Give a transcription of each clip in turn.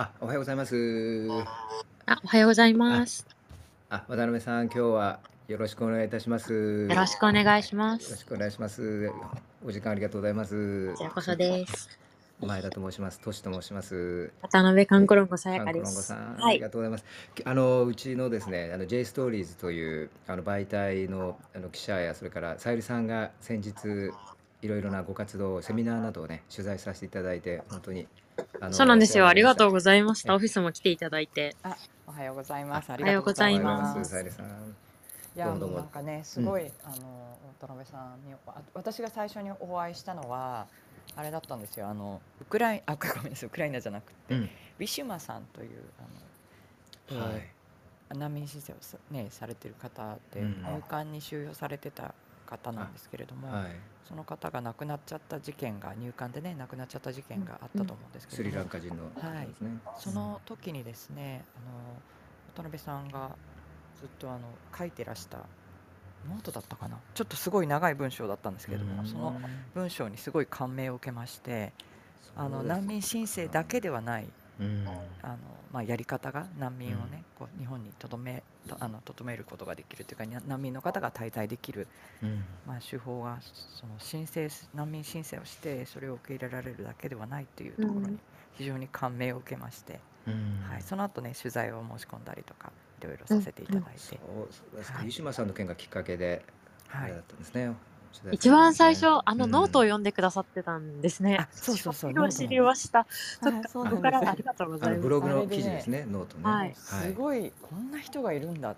あ、おはようございます。あ、おはようございあ、ます。あ、渡辺さん、今日はよろしくお願いいたします。よろしくお願いします。よろしくお願いします。お時間ありがとうございます。こちらこそです。前田と申します。トシと申します。渡辺カンコロンゴさやかです。あはい。りがとうございます。きあの、うちのですね、あの J ストーリーズというあの媒体のあの記者や、それからさゆりさんが先日、いろいろなご活動、セミナーなどをね、取材させていただいて、本当にそうなんですよ。ありがとう。ございました。オえ、フィスも来ていただいて。あ、おはようございまあ、す。ありがとうございおはようございいまます。いや、もうなん。かね、すうん。ごい、あの、渡辺さんに、あ私が最初にお会いしたのは。あれだったんですよ。あの、ウクライ、あ、ごめんなさい、ウクライナじゃなくて。うん。ウィシュマさんという、あの。えはい。ー難民申請をさね、されてる方で、うん。入管に収容されてた方なあ、んですけれども。はい。その方が亡くなっちゃった事件が、入管でね、亡くなっちゃった事件があっうん。たと思うんですけれスリラ。ンカ人のはい。その時にですね、あの、渡辺さんが。ずっとあの書いてらしたノートだったかなちょっとすごい長い文章だったんですけれどもそのん。文章にすごい感銘を受けましてあの難民申請か。だけではないうん。あの、まあ、やり方が難うん。民をねこう日本にとどめとあのとどめることができるというかに難民の方が滞在できる、うん。まあ、手法がその申請す難民申請をしてそれを受け入れられるだけではないといううところにん。非常に感銘を受けまして、うはい、ん。その後ね取材を申し込んだりとかいろいろうん。させていうんただいそうて、そうですか。はい、湯島さんの件がきっかけで、あはいれだったんですね。一。番最初、あうのノートをん。読んでくださってたんですね。あ、そうそうそう、知りの。ました。そっはい、か、そこ。からありがとうございます。ブログの記事ですね。ノートね。すはい。ごいこんな人がいるんだ。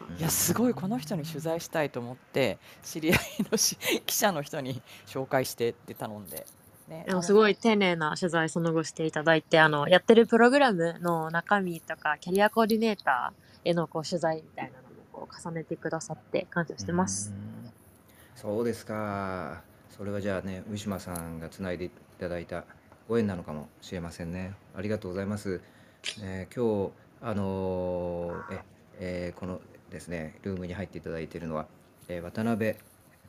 ういやすごいこの人に取材ん。したいと思って知り合いのし 記者の人に紹介してって頼んで、ね、すごい丁寧な取材その後していただいて、あの、やってるプログラムの中身とか、キャリアコーディネーターへのこう取材みたいなのもこう重ねてくださって感謝うしてます。ん。そうですか。それはじゃあね、ウィシュマさんがつないでいただいたご縁なのかもしれませんね。ありがとうございます。えー今日、あのーえ、えーこのですね、ルームに入っていただいているのは、えー渡辺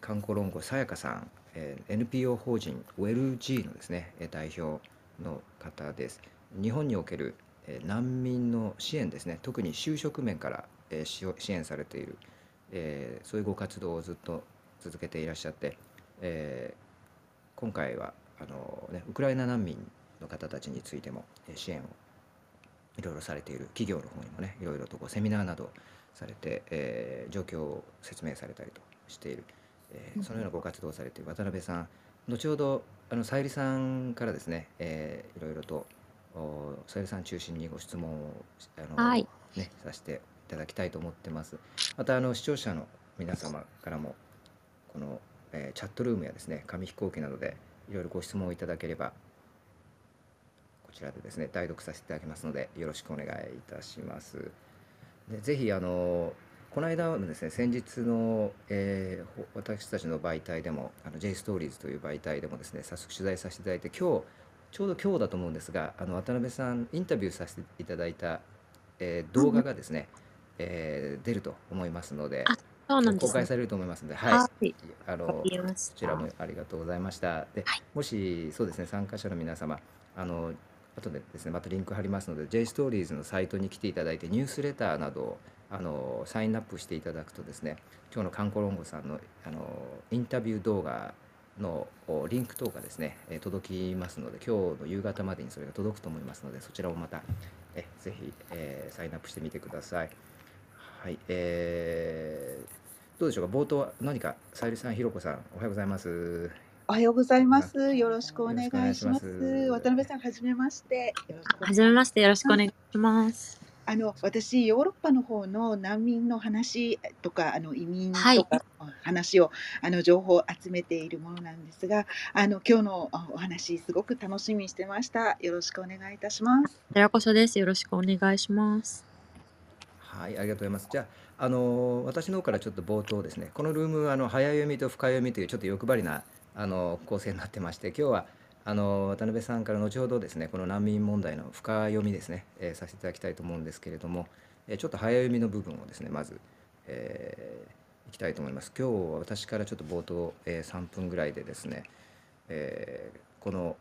カンコロンゴさやかさん、えー NPO 法人ウェル G のですね、え代表の方です。日本における、えー難民の支援ですね、特に就職面から、えー支援されている、えーそういうご活動をずっと続けていらっしゃって、えー今回はあの、ね、ウクライナ難民の方たちについてもえー支援をいろいろされている企業の方にもねいろいろとこうセミナーなどされて、えー状況を説明されたりとしている、えーそのようなご活動をされている渡辺さん後ほどあのさゆりさんからですね、えーいろいろとおさゆりさん中心にご質問をあの、はい。ね、させていただきたいと思ってます。またあの視聴者の皆様からもこの、えーチャットルームやですね紙飛行機などでいろいろご質問をいただければこちらでですね代読させていただきますのでよろしくお願いいたします。でぜひあのこの間のですね先日の、えー私たちの媒体でもあの J ストーリーズという媒体でもですね早速取材させていただいて今日ちょうど今日だと思うんですがあの渡辺さんインタビューさせていただいた、えー動画がですね、えー出ると思いますので、そうなんですね。公開されると思いますので、はい、はい。あわかのりました。こちらもありがとうございました。で、はい。もしそうですね、参加者の皆様、あの後でですね、またリンク貼りますので、J ストーリーズのサイトに来ていただいて、ニュースレターなどをあのサインアップしていただくとですね、今日のカンコロンゴさんのあのインタビュー動画のおリンク等がですね、えー届きますので、今日の夕方までにそれが届くと思いますので、そちらをまたえぜひ、えーサインアップしてみてください。はい、えーどうでしょうか、冒頭何か、さゆりさん、ひろこさん、おはようございます。おはようございまあす。よろしくお願いいしま。します渡辺さん、はじめまして。よろしくおはじめ願いしましてよろしくお。願いします。あの、私、ヨーロッパの方の難民の話とか、あの移民はい。とかの話を、あの情報を集めているものなんですが、あの今日のあお話、すごく楽しみにしてました。よろしくお願いいたします。こちらこそです。よろしくお願いします。はい、ありがとうございます。じゃあ、の私の方からちょっと冒頭ですね、このルームはあの早読みと深読みというちょっと欲張りなあの構成になってまして、今日はあの渡辺さんから後ほどですね、この難民問題の深読みですね、えーさせていただきたいと思うんですけれども、えーちょっと早読みの部分をですね、まず、えーいきたいと思います。今日は私からちょっと冒頭、えー3分ぐらいでですね、えこの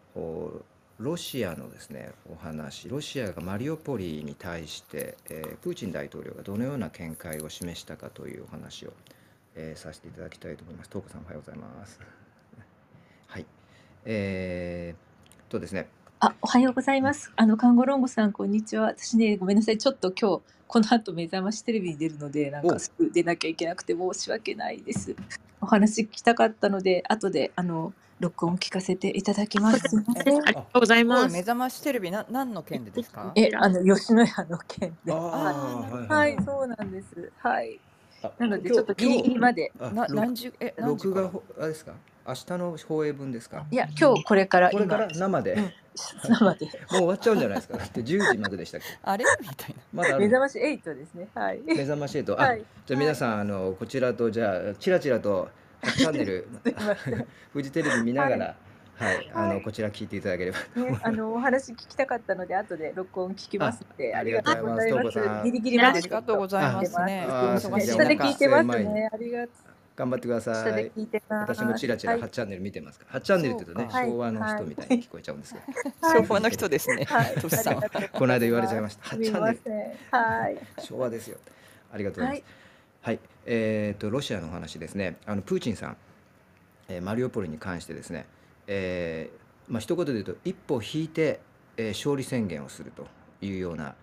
ロシアのですねお話ロシアがマリオポリに対して、えープーチン大統領がどのような見解を示したかというお話を、えーさせていただきたいと思います。トーコさんおはようございます。はい。えー、とですね、あ、おはようございます。あの、看護ロンゴさん、こんにちは。私ね、ごめんなさい。ちょっと今日、この後目覚ましテレビに出るので、なんおかすぐ出なきゃいけなくて申し訳ないです。お話聞きたかったので、後で、あの、録音聞かせていただきます。すいません。ありがとうございます。目覚ましテレビな何の件でですか？え、あの、吉野家の件で。あはーい、はい、そうなんです。はい。あなので、ちょっとギリギリまで。あなろ何時え何時から？録画ほあれですか？明日の放映分ですか？いや、今日これから今、これから生で、うん。もう生で。終わっちゃうんじゃないですか？だって10時まででしたっけ？あれ？みたいな。まだ目覚まし8ですね。はい。目覚まし8あ、はい。じゃあ皆さんあのこちらとじゃあチラチラとチャンネル。フジテレビ見ながらはい、あはい。のこちら聞いていただければ。ね、あのお話聞きたかったので後で録音聞きますのであありがとうございます。ありがとうございます。ギリギリまでありがとうございますね。あおーすいません。忙しい下で中聞いてますね。ありがとう頑張ってくださ下でい聞いてます。私もチラチラはい8チャンネル見てますから。8チャンネルって言うとね、昭和の人みたいに聞こえちゃうんですけど、はい。昭和の人ですね。はい。トシさんは。ありがとうございますこの間言われちゃいました。8すみまチャンネル。はい。昭和ですよ。ありがとうございます。はい、えっ、とロシアのお話ですね。あのプーチンさん、えーマリオポリに関してですね、えーまあ一言で言うと一歩引いて、えー勝利宣言をするというような、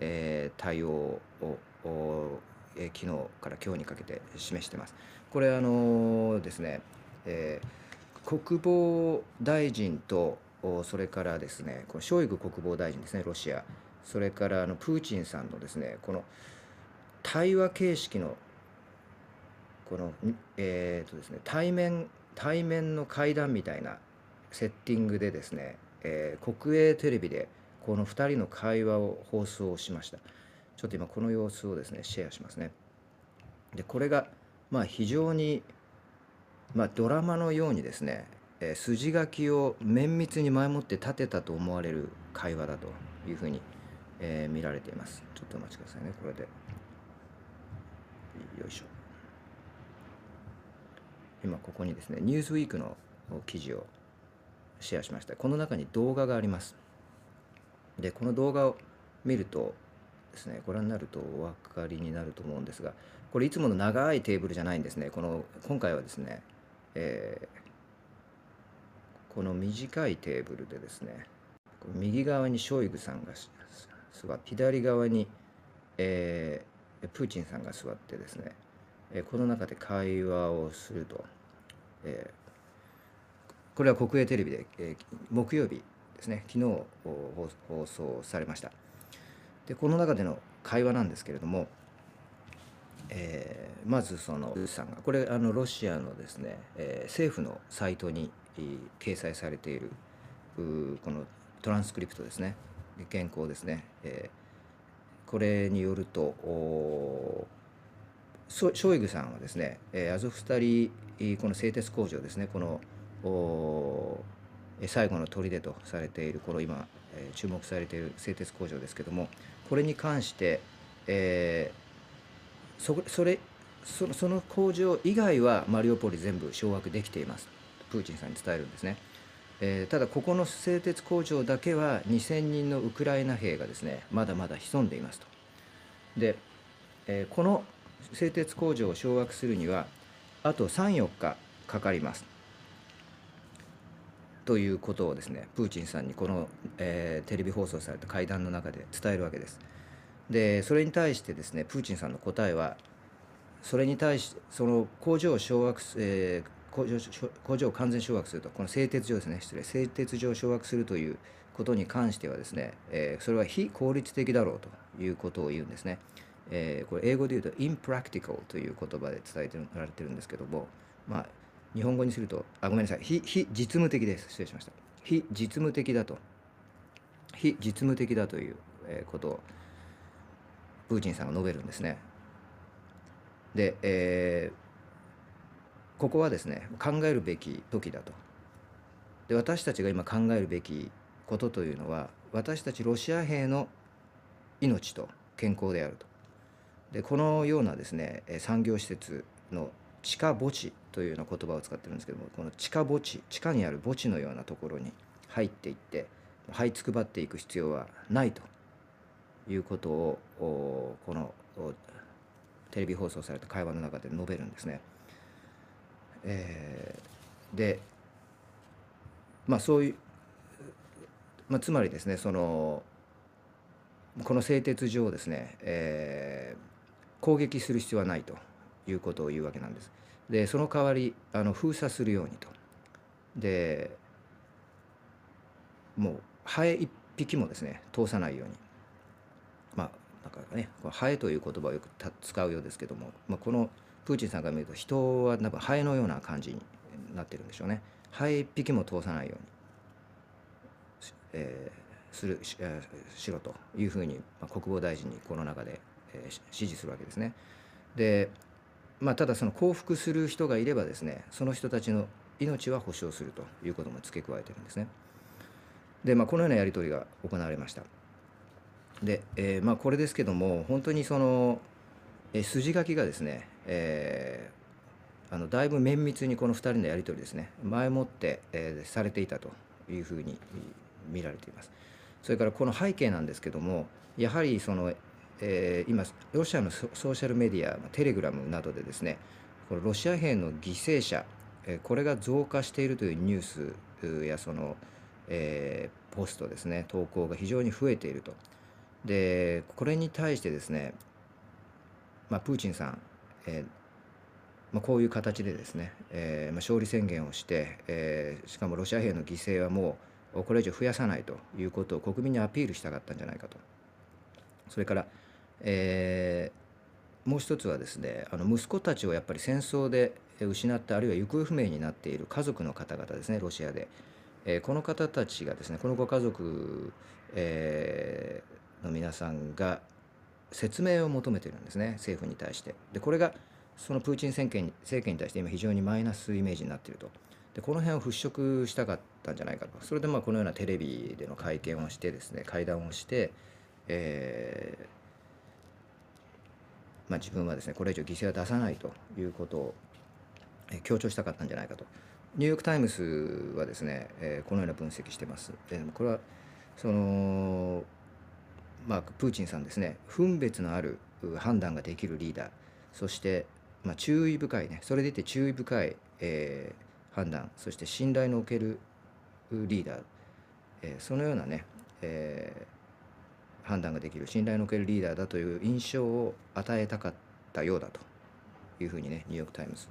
えー対応をおえー昨日から今日にかけて示してます。これあのですね、えー国防大臣とそれからですねこのショイグ国防大臣ですねロシア。それからあのプーチンさんのですねこの対話形式のこの、えーとですね、対面対面の会談みたいなセッティングでですね、えー国営テレビでこの2人の会話を放送しました。ちょっと今この様子をですねシェアしますね。でこれがまあ非常に、まあ、ドラマのようにですね、えー筋書きを綿密に前もって立てたと思われる会話だというふうに、えー見られています。ちょっとお待ちくださいね。これで。よいしょ。今ここにですねニュースウィークの記事をシェアしました。この中に動画があります。でこの動画を見るとですねご覧になるとお分かりになると思うんですがこれいつもの長いテーブルじゃないんですね。この今回はですね、えーこの短いテーブルでですね右側にショイグさんが座って左側に、えープーチンさんが座ってですね、えーこの中で会話をすると、えーこれは国営テレビで、えー木曜日ですね昨日放送されました。でこの中での会話なんですけれども、えーまずそのさんがこれあのロシアのですね、えー政府のサイトにえー掲載されているこのトランスクリプトですね。原稿ですね、えーこれによるとおーショイグさんはですね、えーアゾフスタリこの製鉄工場ですねこのお最後の砦とされているこの今、えー注目されている製鉄工場ですけどもこれに関して、えーそそれそその工場以外はマリオポリ全部掌握できています。プーチンさんに伝えるんですね、えーただここの製鉄工場だけは2000人のウクライナ兵がですねまだまだ潜んでいますと。で、えーこの製鉄工場を掌握するにはあと34日かかります。ということをですねプーチンさんにこの、えーテレビ放送された会談の中で伝えるわけです。でそれに対してですねプーチンさんの答えはそれに対してその工場を掌握す、えー工場工場を完全掌握するとこの製鉄所ですね失礼製鉄所を掌握するということに関してはですね、えーそれは非効率的だろうということを言うんですね、えーこれ英語で言うと impractical という言葉で伝えてられてるんですけどもまあ日本語にするとあごめんなさい非非実務的です。失礼しました。非実務的だと。非実務的だということをプーチンさんが述べるんですね。で、えーここはですね考えるべき時だと。で私たちが今考えるべきことというのは私たちロシア兵の命と健康であると。でこのようなですね産業施設の地下墓地というような言葉を使ってるんですけどもこの地下墓地地下にある墓地のようなところに入っていって這いつくばっていく必要はないということをおこのおテレビ放送された会話の中で述べるんですね。えーでまあそういう、まあ、つまりですねそのこの製鉄所をですね、えー攻撃する必要はないということを言うわけなんです。でその代わりあの封鎖するようにと。でもうハエ一匹もですね通さないようになんかねこのハエという言葉をよく使うようですけども、まあ、このプーチンさんが見ると人は多分ハエのような感じになってるんでしょうね。ハエ一匹も通さないように、えーするし,、えーしろというふうに、まあ、国防大臣にこの中で、えー指示するわけですね。でまあ、ただその降伏する人がいればですねその人たちの命は保証するということも付け加えてるんですね。で、まあ、このようなやり取りが行われました。で、えーまあ、これですけども本当にその、えー筋書きがですね、えーあのだいぶ綿密にこの2人のやり取りですね前もって、えーされていたというふうに見られています。それからこの背景なんですけどもやはりその、えー今ロシアのソーシャルメディアテレグラムなどでですねこのロシア兵の犠牲者えーこれが増加しているというニュースやその、えーポストですね投稿が非常に増えていると。でこれに対してですね、まあ、プーチンさん、えーまあ、こういう形でですね、えーまあ、勝利宣言をして、えーしかもロシア兵の犠牲はもうこれ以上増やさないということを国民にアピールしたかったんじゃないかと。それから、えもう一つはですねあの息子たちをやっぱり戦争で失ったあるいは行方不明になっている家族の方々ですねロシアで、えこの方たちがですねこのご家族、えーの皆さんが説明を求めてるんですね政府に対してでこれがそのプーチン政権政権に対して今非常にマイナスイメージになっているとでこの辺を払拭したかったんじゃないかとそれでまあこのようなテレビでの会見をしてですね会談をして、えーまあ、自分はですねこれ以上犠牲は出さないということを強調したかったんじゃないかと。ニューヨーク・タイムズはですね、えーこのような分析してます。でこれはそのまあプーチンさんですね。分別のある判断ができるリーダー。そして、まあ、注意深いね。それでいて注意深い、えー判断。そして信頼のおけるリーダー、えーそのようなね、えー判断ができる信頼のおけるリーダーだという印象を与えたかったようだというふうにねニューヨーク・タイムズ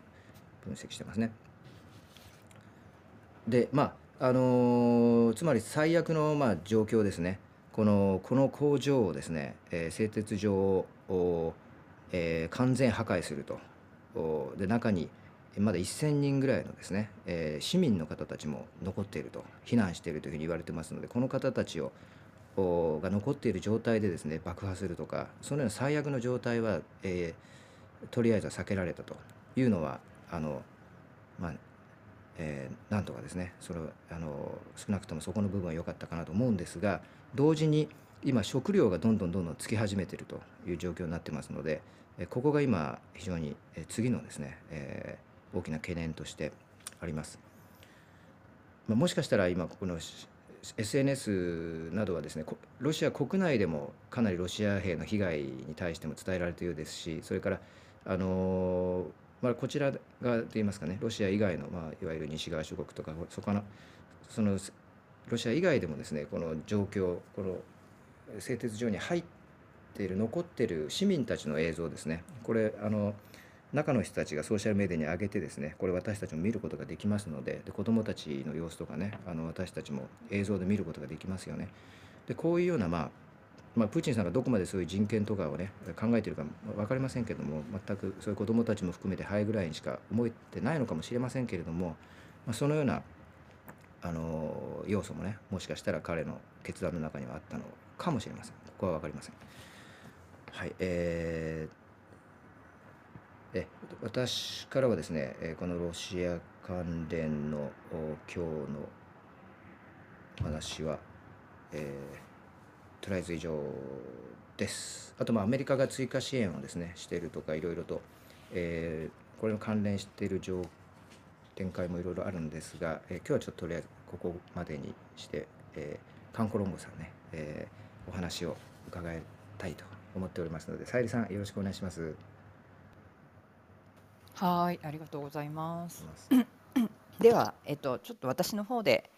分析してますね。でまああのーつまり最悪の、まあ、状況ですね。このこの工場をですね、えー製鉄所を、えー完全破壊すると。で中にまだ1,000人ぐらいのですね、えー市民の方たちも残っていると。避難しているというふうに言われてますのでこの方たちをおが残っている状態でですね爆破するとかそのような最悪の状態は、えーとりあえずは避けられたと。いうのはあのまあえーなんとかですねそれあの少なくともそこの部分は良かったかなと思うんですが同時に今食料がどんどんどんどんつき始めてるという状況になってますのでここが今非常に次のですね、えー大きな懸念としてあります。まあ、もしかしたら今この SNS などはですねロシア国内でもかなりロシア兵の被害に対しても伝えられているようですしそれからあのまあ、こちら側といいますかねロシア以外の、まあ、いわゆる西側諸国とかそこのそのロシア以外でもですねこの状況この製鉄所に入っている残っている市民たちの映像ですねこれあの中の人たちがソーシャルメディアに上げてですねこれ私たちも見ることができますのでで子どもたちの様子とかねあの私たちも映像で見ることができますよね。でこういうような、まあ、まあプーチンさんがどこまでそういう人権とかをね考えているか分かりませんけども全くそういう子どもたちも含めてハイぐらいにしか思えてないのかもしれませんけれども、まあ、そのようなあの要素もねもしかしたら彼の決断の中にはあったのかもしれませんここは分かりません。はいえーえ私からはですね、このロシア関連の今日の話は、えーとりあえず以上です。あと、まあ、アメリカが追加支援をですね、しているとか、いろいろと、えーこれに関連している状展開もいろいろあるんですが、えー今日はちょっととりあえずここまでにして、えーカンコロンゴさんね、えーお話を伺いたいと思っておりますのでさゆりさんよろしくお願いします。はい、ありがとうございます。では、えっと、ちょっと私の方で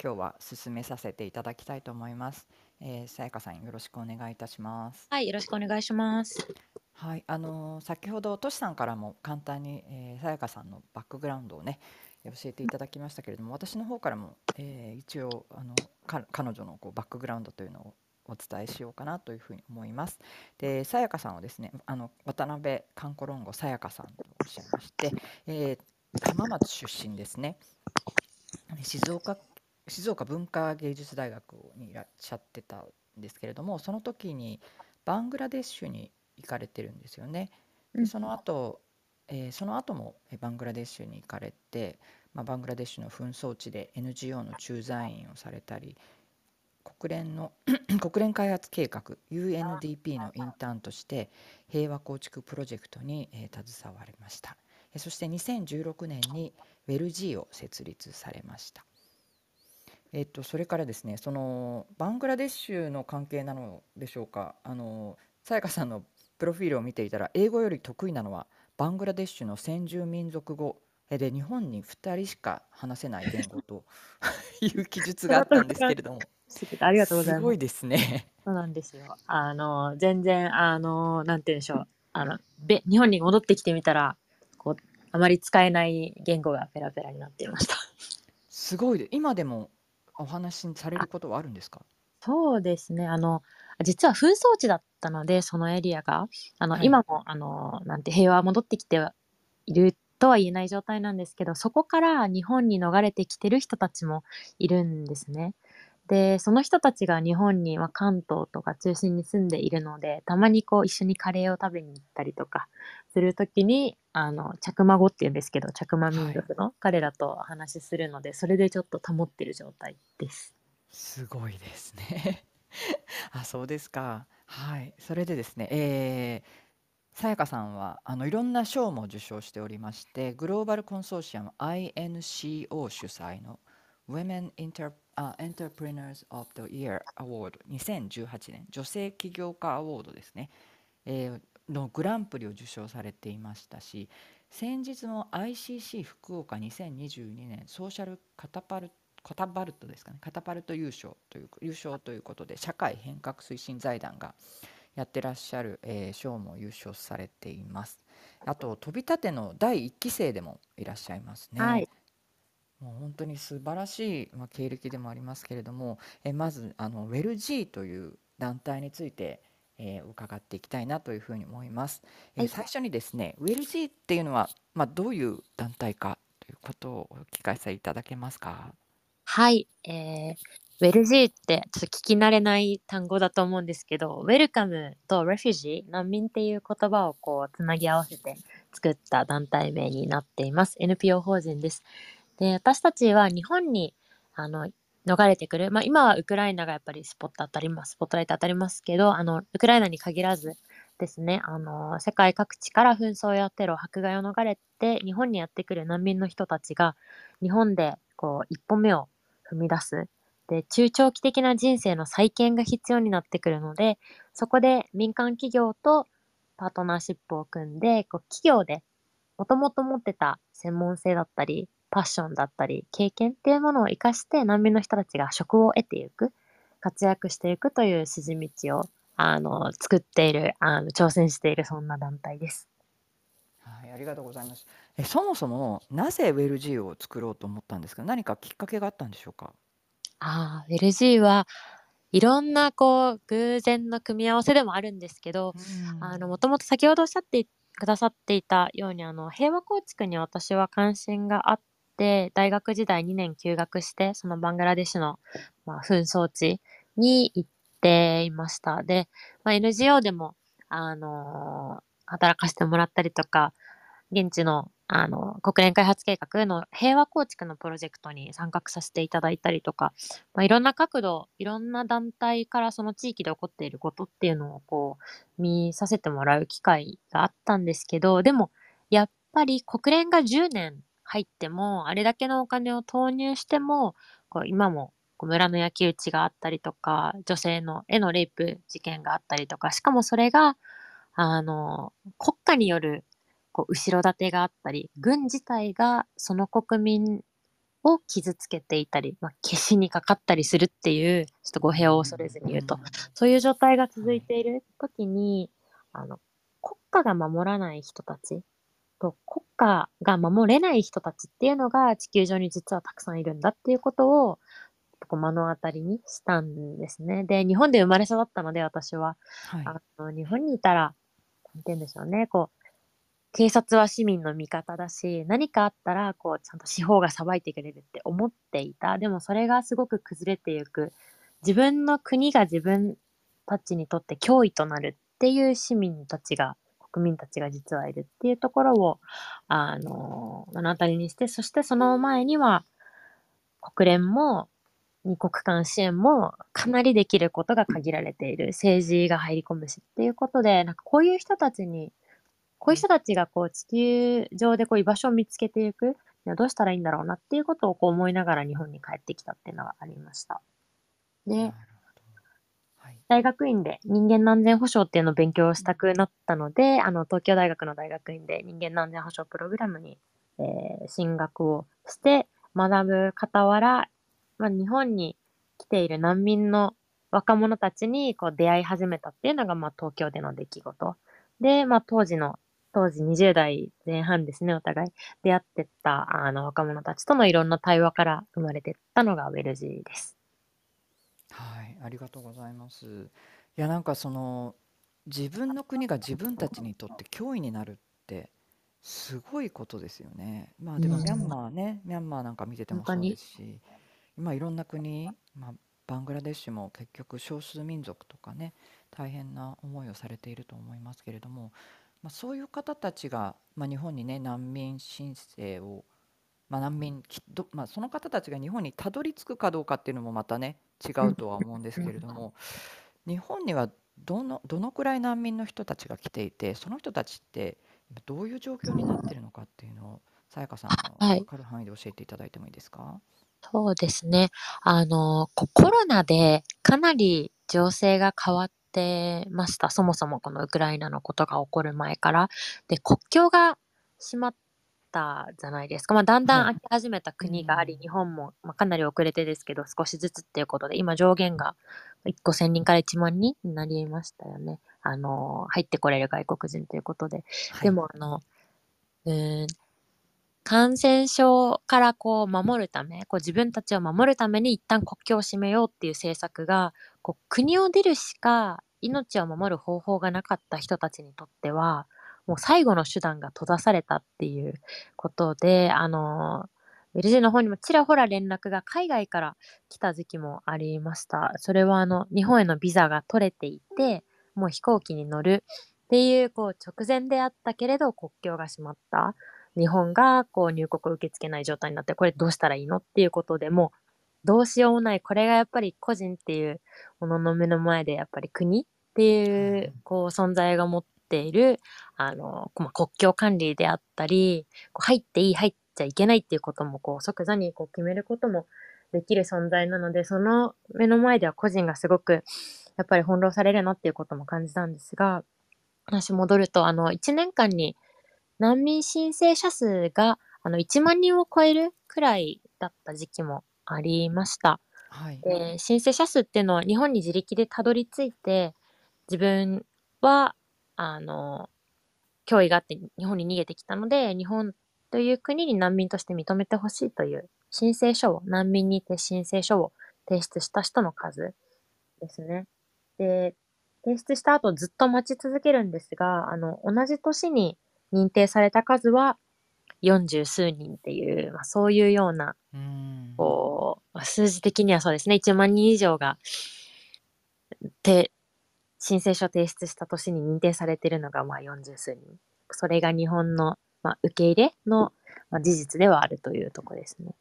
今日は進めさせていただきたいと思います。えー、さやかさんよろしくお願いいたします。はい、よろしくお願いします。はい、あのー先ほどとしさんからも簡単に、えー、さやかさんのバックグラウンドをね教えていただきましたけれども私の方からも、えー一応あのか彼女のこうバックグラウンドというのをお伝えしようかなというふうに思います。でさやかさんはですねあの渡辺カンコロンゴさやかさんとおっしゃいまして、えー浜松出身ですね。静岡静岡文化芸術大学にいらっしゃってたんですけれどもその時にバングラデシュに行かれてるんですよね。うんでその後、えーその後もバングラデシュに行かれて、まあ、バングラデシュの紛争地で NGO の駐在員をされたり国連の 国連開発計画 UNDP のインターンとして平和構築プロジェクトに、えー携われました。そして2016年にウェルジーを設立されました。えっと、それからですねそのバングラデシュの関係なのでしょうか。あのさやかさんのプロフィールを見ていたら英語より得意なのはバングラデシュの先住民族語えで日本に2人しか話せない言語と いう記述があったんですけれどもありがとうございますすごい。ですね。そうなんですよ。あの、全然、あの、なんて言うんでしょう。あの、べ日本に戻ってきてみたら、こう、あまり使えない言語がペラペラになっていました。すごいで今でもお話しされることはあるんですか？そうですね。あの、実は紛争地だったので、そのエリアが、あの、はい今も、あの、なんて平和は戻ってきてはいるとは言えない状態なんですけど、そこから日本に逃れてきてる人たちもいるんですね。で、その人たちが日本に、まあ、関東とか中心に住んでいるので、たまにこう一緒にカレーを食べに行ったりとかするときに、あの、チャクマ語って言うんですけど、チャクマ民族の彼らとお話しするので、それでちょっと保ってる状態です。すごいですね。あ、そうですか。はい。それでですね、えーさやかさんはあのいろんな賞も受賞しておりまして、グローバルコンソーシアム INCO 主催の Women Inter あ Entrepreneurs of the Year Award 2018年女性起業家アワードですね、えーのグランプリを受賞されていましたし、先日の ICC 福岡2022年ソーシャルカタパルカタパルトですかねカタパルト優勝という優勝ということで社会変革推進財団がやってらっしゃる、えー賞も優勝されています。あと飛び立ての第1期生でもいらっしゃいますね、はい。もう本当に素晴らしい、まあ、経歴でもありますけれども、えーまずあのウェル G という団体について、えー伺っていきたいなというふうに思います、えーはい。最初にですねウェル G っていうのは、まあ、どういう団体かということをお聞かせいただけますか？はい、えー、ウェルジーってちょっと聞き慣れない単語だと思うんですけど、ウェルカムとレフュジー、難民っていう言葉をこうつなぎ合わせて作った団体名になっています。NPO 法人です。で、私たちは日本にあの逃れてくる、まあ今はウクライナがやっぱりスポット当たります、スポットライト当たりますけど、あのウクライナに限らずですね、あの世界各地から紛争やテロ、迫害を逃れて日本にやってくる難民の人たちが日本でこう一歩目を踏み出す。で、中長期的な人生の再建が必要になってくるので、そこで民間企業とパートナーシップを組んで、こう企業でもともと持ってた専門性だったり、パッションだったり、経験っていうものを活かして難民の人たちが職を得ていく、活躍していくという筋道をあの作っている、あの挑戦しているそんな団体です。はい、ありがとうございます。え、そもそもなぜウェル G を作ろうと思ったんですか？何かきっかけがあったんでしょうか？ああ、ウェルジーはいろんなこう偶然の組み合わせでもあるんですけど、あの、もともと先ほどおっしゃってくださっていたように、あの、平和構築に私は関心があって、大学時代2年休学して、そのバングラデシュの、まあ、紛争地に行っていました。で、まあ、NGO でも、あの働かせてもらったりとか、現地の、あの、国連開発計画の平和構築のプロジェクトに参画させていただいたりとか、まあ、いろんな角度、いろんな団体からその地域で起こっていることっていうのをこう、見させてもらう機会があったんですけど、でも、やっぱり国連が10年入っても、あれだけのお金を投入しても、こう今も村の焼き討ちがあったりとか、女性のへのレイプ事件があったりとか、しかもそれが、あの、国家によるこう後ろ盾があったり、軍自体がその国民を傷つけていたり、まあ、消しにかかったりするっていう、ちょっと語弊を恐れずに言うと、そういう状態が続いている時に、あの、国家が守らない人たちと国家が守れない人たちっていうのが地球上に実はたくさんいるんだっていうことを、こう目の当たりにしたんですね。で、日本で生まれ育ったので私は、はい。あの日本にいたら、なんて言うんでしょうね、こう、警察は市民の味方だし、何かあったら、こう、ちゃんと司法が裁いてくれるって思っていた。でもそれがすごく崩れていく。自分の国が自分たちにとって脅威となるっていう市民たちが、国民たちが実はいるっていうところを、あの、目の当たりにして、そしてその前には、国連も、二国間支援もかなりできることが限られている。政治が入り込むしっていうことで、なんかこういう人たちに、こういう人たちがこう地球上でこう居場所を見つけていくどうしたらいいんだろうなっていうことをこう思いながら日本に帰ってきたっていうのがありました。で。大学院で人間安全保障っていうのを勉強したくなったので、あの、東京大学の大学院で人間安全保障プログラムに、えー進学をして学ぶ傍ら、まあ、日本に来ている難民の若者たちにこう出会い始めたっていうのが、まあ、東京での出来事。で、まあ、当時の、当時20代前半ですね、お互い出会ってったあの若者たちとのいろんな対話から生まれてったのがウェルジーです。はい、ありがとうございます。いや、なんかその自分の国が自分たちにとって脅威になるってすごいことですよね。まあでもうんミャンマーね、ミャンマーなんか見ててもそうですし、今いろんな国、まあ、バングラデシュも結局少数民族とかね、大変な思いをされていると思いますけれども、まあ、そういう方たちが、まあ、日本にね難民申請をまあ、難民きど、まあ、その方たちが日本にたどり着くかどうかっていうのもまたね違うとは思うんですけれども日本にはどのどのくらい難民の人たちが来ていてその人たちってどういう状況になってるのかっていうのをさやかさんのはい分かる範囲で教えていただいてもいいですか？そうですね。あの、こコロナでかなり情勢が変わってました。そもそもこのウクライナのことが起こる前から。で、国境が閉まったじゃないですか。まあ、だんだんはい開き始めた国があり、うん日本も、まあ、かなり遅れてですけど、少しずつっていうことで、今上限が1個1000人から1万人になりましたよね。あの、入ってこれる外国人ということで。でも、あの、うーん、感染症からこう守るため、こう自分たちを守るために一旦国境を閉めようっていう政策が、こう国を出るしか命を守る方法がなかった人たちにとっては、もう最後の手段が閉ざされたっていうことで、あの、ウェルジーの方にもちらほら連絡が海外から来た時期もありました。それはあの、日本へのビザが取れていて、もう飛行機に乗るっていう、こう直前であったけれど国境が閉まった。日本がこう入国を受け付けない状態になって、これどうしたらいいのっていうことでも、どうしようもない。これがやっぱり個人っていうものの目の前で、やっぱり国っていう、こう存在が持っている、あの、まあ国境管理であったり、こう入っていい、入っちゃいけないっていうことも、こう即座にこう決めることもできる存在なので、その目の前では個人がすごく、やっぱり翻弄されるなっていうことも感じたんですが、話戻ると、あの、1年間に難民申請者数があの1万人を超えるくらいだった時期もありました。はい、で申請者数っていうのは日本に自力でたどり着いて自分はあの脅威があって日本に逃げてきたので日本という国に難民として認めてほしいという申請書を難民にて申請書を提出した人の数ですね。で提出した後ずっと待ち続けるんですがあの同じ年に認定された数は40数人っていう、まあ、そういうようなうんこ数字的にはそうですね、1万人以上が、て、申請書提出した年に認定されているのが、まあ40数人。それが日本の、まあ、受け入れの、まあ、事実ではあるというところですね。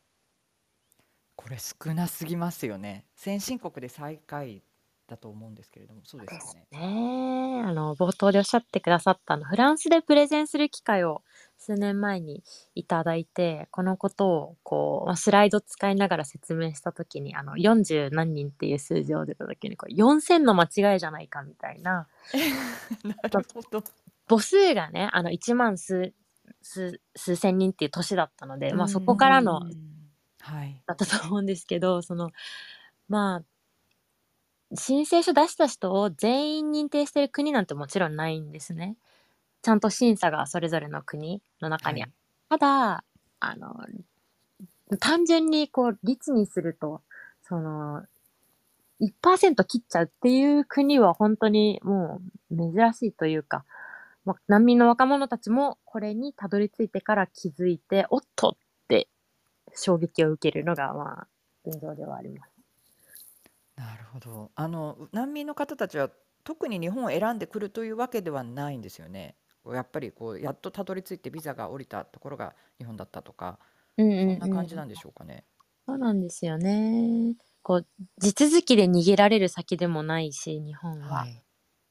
これ少なすぎますよね先進国で最下位だと思うんですけれどもそうでですねね。あの、冒頭でおっしゃってくださった、あの、フランスでプレゼンする機会を数年前にいただいてこのことをこうまあスライド使いながら説明した時にあの40何人っていう数字を出た時にこれ4000の間違いじゃないかみたいな なるほど。母数がねあの1万数数数千人っていう年だったので、まあ、そこからのうんはい。だったと思うんですけどそのまあ申請書出した人を全員認定してる国なんてもちろんないんですね。ちゃんと審査がそれぞれの国の中にあはいただあの単純にこう率にするとその1%切っちゃうっていう国は本当にもう珍しいというか、まあ、難民の若者たちもこれにたどり着いてから気づいておっとって衝撃を受けるのがまあ現状ではあります。なるほど。あの難民の方たちは特に日本を選んでくるというわけではないんですよね。やっぱりこうやっとたどり着いてビザが下りたところが日本だったとか、うんそんな感じなんでしょうかね。そうなんですよね。こう地続きで逃げられる先でもないし日本は、はい。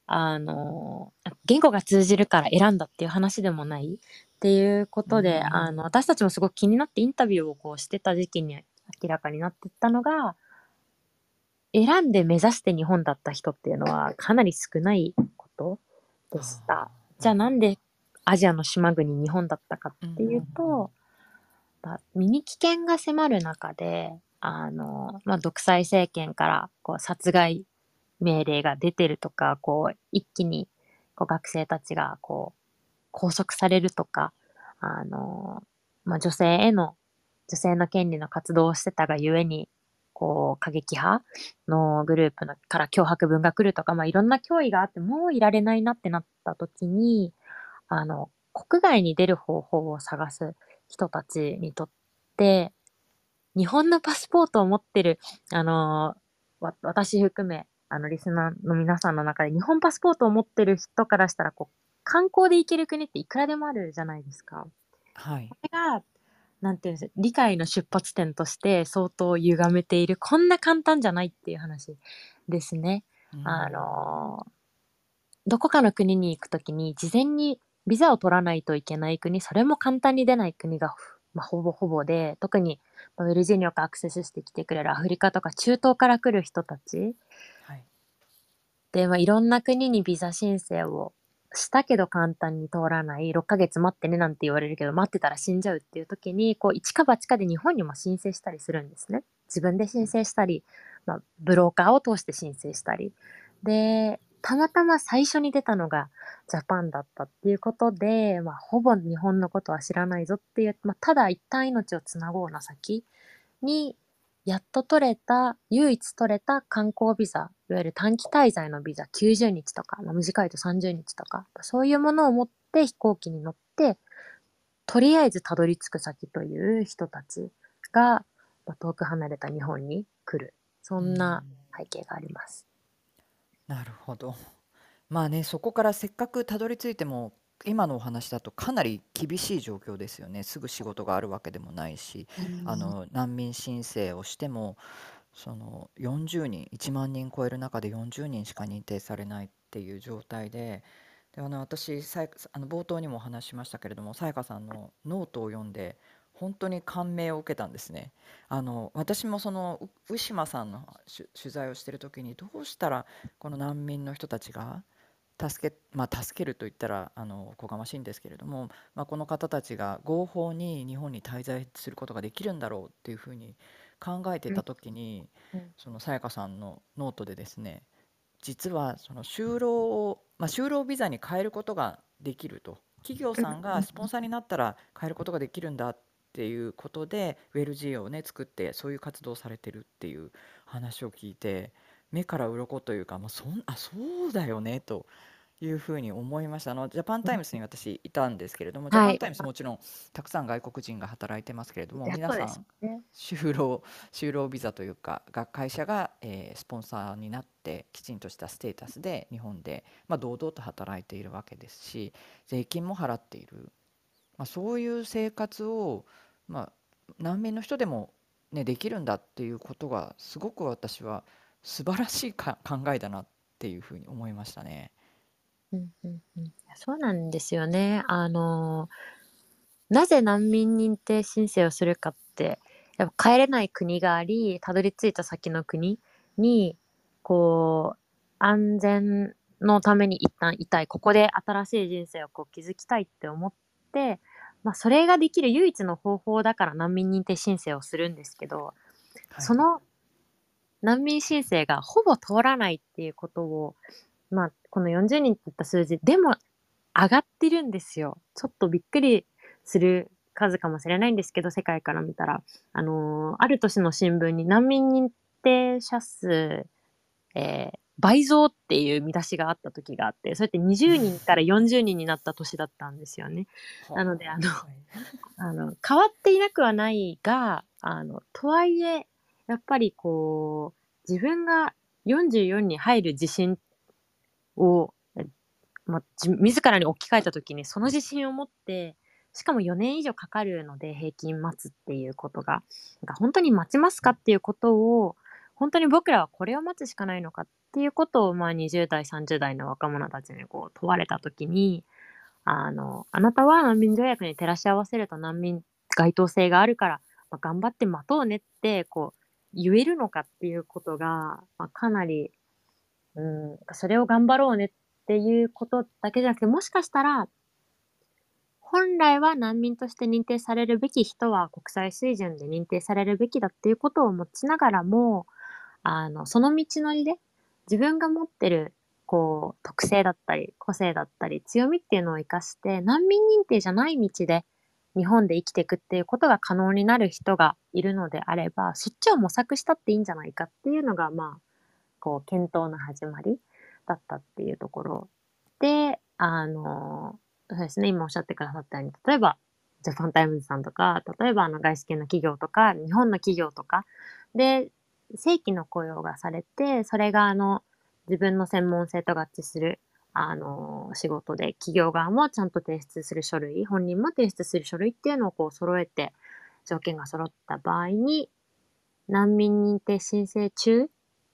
あの言語が通じるから選んだっていう話でもないっていうことで、うんあの私たちもすごく気になってインタビューをこうしてた時期に明らかになってったのが選んで目指して日本だった人っていうのはかなり少ないことでした。じゃあなんでアジアの島国日本だったかっていうと、まあ、身に危険が迫る中であの、まあ、独裁政権からこう殺害命令が出てるとかこう一気にこう学生たちがこう拘束されるとかあの、まあ、女性への女性の権利の活動をしてたがゆえにこう過激派のグループのから脅迫文が来るとか、まあ、いろんな脅威があってもういられないなってなった時にあの国外に出る方法を探す人たちにとって日本のパスポートを持ってるあのわ私含めあのリスナーの皆さんの中で日本パスポートを持ってる人からしたらこう観光で行ける国っていくらでもあるじゃないですか。はい。これが、なんていうんですか、理解の出発点として相当歪めている、こんな簡単じゃないっていう話ですね。うんあの、どこかの国に行くときに、事前にビザを取らないといけない国、それも簡単に出ない国が、まあ、ほぼほぼで、特にまあウェルジニアからアクセスしてきてくれるアフリカとか中東から来る人たちはい。で、まあ、いろんな国にビザ申請をしたけど簡単に通らない6ヶ月待ってねなんて言われるけど待ってたら死んじゃうっていう時にこう一か八かで日本にも申請したりするんですね。自分で申請したり、まあ、ブローカーを通して申請したり。で、たまたま最初に出たのがジャパンだったっていうことで、まあ、ほぼ日本のことは知らないぞっていう、まあ、ただ一旦命をつなごうな先にやっと取れた、唯一取れた観光ビザ、いわゆる短期滞在のビザ90日とか、まあ、短いと30日とか、そういうものを持って飛行機に乗って、とりあえずたどり着く先という人たちが、まあ遠く離れた日本に来る。そんな背景があります。なるほど。まあね、そこからせっかくたどり着いても、今のお話だとかなり厳しい状況ですよね。すぐ仕事があるわけでもないし、あの難民申請をしても、その40人、1万人超える中で40人しか認定されないっていう状態で、であの私さやあの冒頭にもお話ししましたけれども、さやかさんのノートを読んで本当に感銘を受けたんですね。あの私もそのうウィシュマさんのし取材をしている時にどうしたらこの難民の人たちが助け,、まあ、助けると言ったらあのおこがましいんですけれども、まあ、この方たちが合法に日本に滞在することができるんだろうっていうふうに考えてた時に、うん。そのさやかさんのノートでですね実はその就労を、まあ、就労ビザに変えることができると。企業さんがスポンサーになったら変えることができるんだっていうことでウェルジーをね作ってそういう活動をされてるっていう話を聞いて目から鱗というか、まあ、そんあそうだよねというふうに思いましたあのジャパンタイムスに私いたんですけれども、ジャパンタイムスもちろんたくさん外国人が働いてますけれども皆さんね。就労就労ビザというかが会社が、えースポンサーになってきちんとしたステータスで日本で、まあ、堂々と働いているわけですし税金も払っている、まあ、そういう生活を、まあ、難民の人でも、ね、できるんだっていうことがすごく私は素晴らしいか考えだなっていうふうに思いましたね。うんうんうん、そうなんですよね。あのなぜ難民認定申請をするかってやっぱ帰れない国がありたどり着いた先の国にこう安全のために一旦いたい。ここで新しい人生をこう築きたいって思って、まあ、それができる唯一の方法だから難民認定申請をするんですけど、はい。その難民申請がほぼ通らないっていうことを、まあ、この40人っていった数字でも上がってるんですよ。ちょっとびっくりする数かもしれないんですけど、世界から見たら。あのーある年の新聞に難民認定者数、えー倍増っていう見出しがあった時があって、それって20人から40人になった年だったんですよね。なのであのはいあの、変わっていなくはないが、あの、とはいえ、やっぱりこう、自分が44に入る自信を、まあ、自らに置き換えたときに、その自信を持って、しかも4年以上かかるので、平均待つっていうことが、なんか本当に待ちますかっていうことを、本当に僕らはこれを待つしかないのかっていうことを、まあ、20代、30代の若者たちにこう問われたときに、あの、あなたは難民条約に照らし合わせると難民該当性があるから、まあ、頑張って待とうねって、こう、言えるのかっていうことが、まあ、かなり、うん、それを頑張ろうねっていうことだけじゃなくて、もしかしたら、本来は難民として認定されるべき人は国際水準で認定されるべきだっていうことを持ちながらも、あの、その道のりで自分が持ってるこう、特性だったり、個性だったり、強みっていうのを活かして、難民認定じゃない道で日本で生きていくっていうことが可能になる人がいるのであれば、そっちを模索したっていいんじゃないかっていうのが、まあ、こう、検討の始まりだったっていうところ。で、あの、そうですね、今おっしゃってくださったように、例えば、ジャパンタイムズさんとか、例えばあの外資系の企業とか、日本の企業とか、で、正規の雇用がされて、それがあの、自分の専門性と合致する、あの、仕事で、企業側もちゃんと提出する書類、本人も提出する書類っていうのをこう揃えて、条件が揃った場合に、難民認定申請中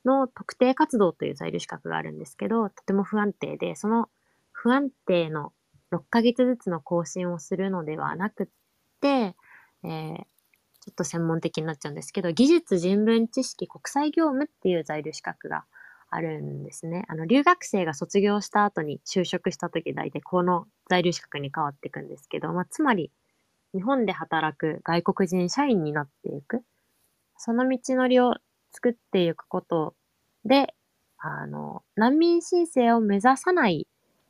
の特定活動という在留資格があるんですけど、とても不安定で、その不安定の6ヶ月ずつの更新をするのではなくって、えーちょっと専門的になっちゃうんですけど、技術人文知識国際業務っていう在留資格があるんですね。あの、留学生が卒業した後に就職した時大体この在留資格に変わっていくんですけど、まあ、つまり日本で働く外国人社員になっていく。その道のりを作っていくことで、あの、難民申請を目指さない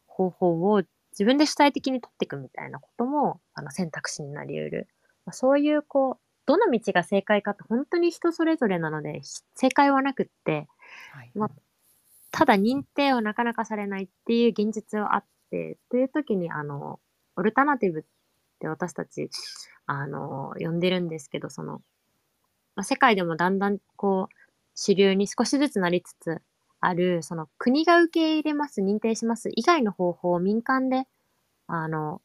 方法を自分で主体的に取っていくみたいなことも、あの、選択肢になり得る。まあそういう、こう、どの道が正解かって本当に人それぞれなので、ひ正解はなくって、はいまあただ認定をなかなかされないっていう現実はあって、という時に、あの、オルタナティブって私たち、あの、呼んでるんですけど、その、まあ、世界でもだんだんこう、主流に少しずつなりつつある、その国が受け入れます、認定します以外の方法を民間で、あの、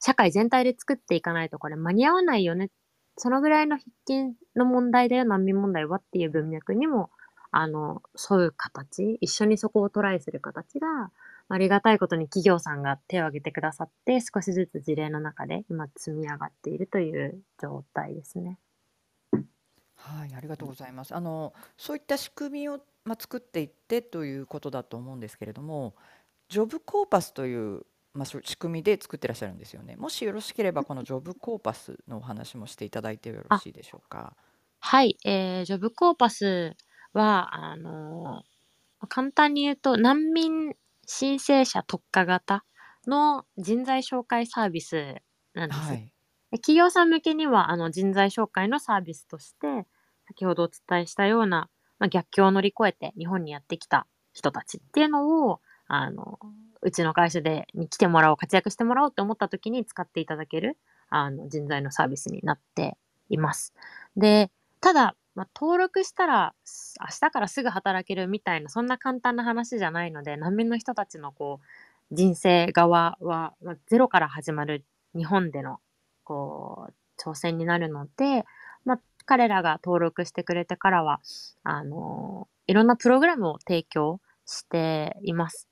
社会全体で作っていかないとこれ間に合わないよね。そのぐらいの必見の問題だよ、難民問題はっていう文脈にも、あの、そういう形、一緒にそこをトライする形が、ありがたいことに企業さんが手を挙げてくださって、少しずつ事例の中で今積み上がっているという状態ですね。はい、ありがとうございます。あの、そういった仕組みを、まあ、作っていってということだと思うんですけれども、ジョブコーパスという、まあ、そう仕組みで作ってらっしゃるんですよね。もしよろしければ、このジョブコーパスのお話もしていただいてよろしいでしょうか？はい、えー、ジョブコーパスは、あのー簡単に言うと、難民申請者特化型の人材紹介サービスなんです。はい。で企業さん向けにはあの人材紹介のサービスとして先ほどお伝えしたような、まあ、逆境を乗り越えて日本にやってきた人たちっていうのをあのうちの会社でに来てもらおう活躍してもらおうって思った時に使っていただけるあの人材のサービスになっています。でただ、まあ、登録したら明日からすぐ働けるみたいなそんな簡単な話じゃないので難民の人たちのこう人生側は、まあ、ゼロから始まる日本でのこう、挑戦になるので、彼らが登録してくれてからは、あのいろんなプログラムを提供しています。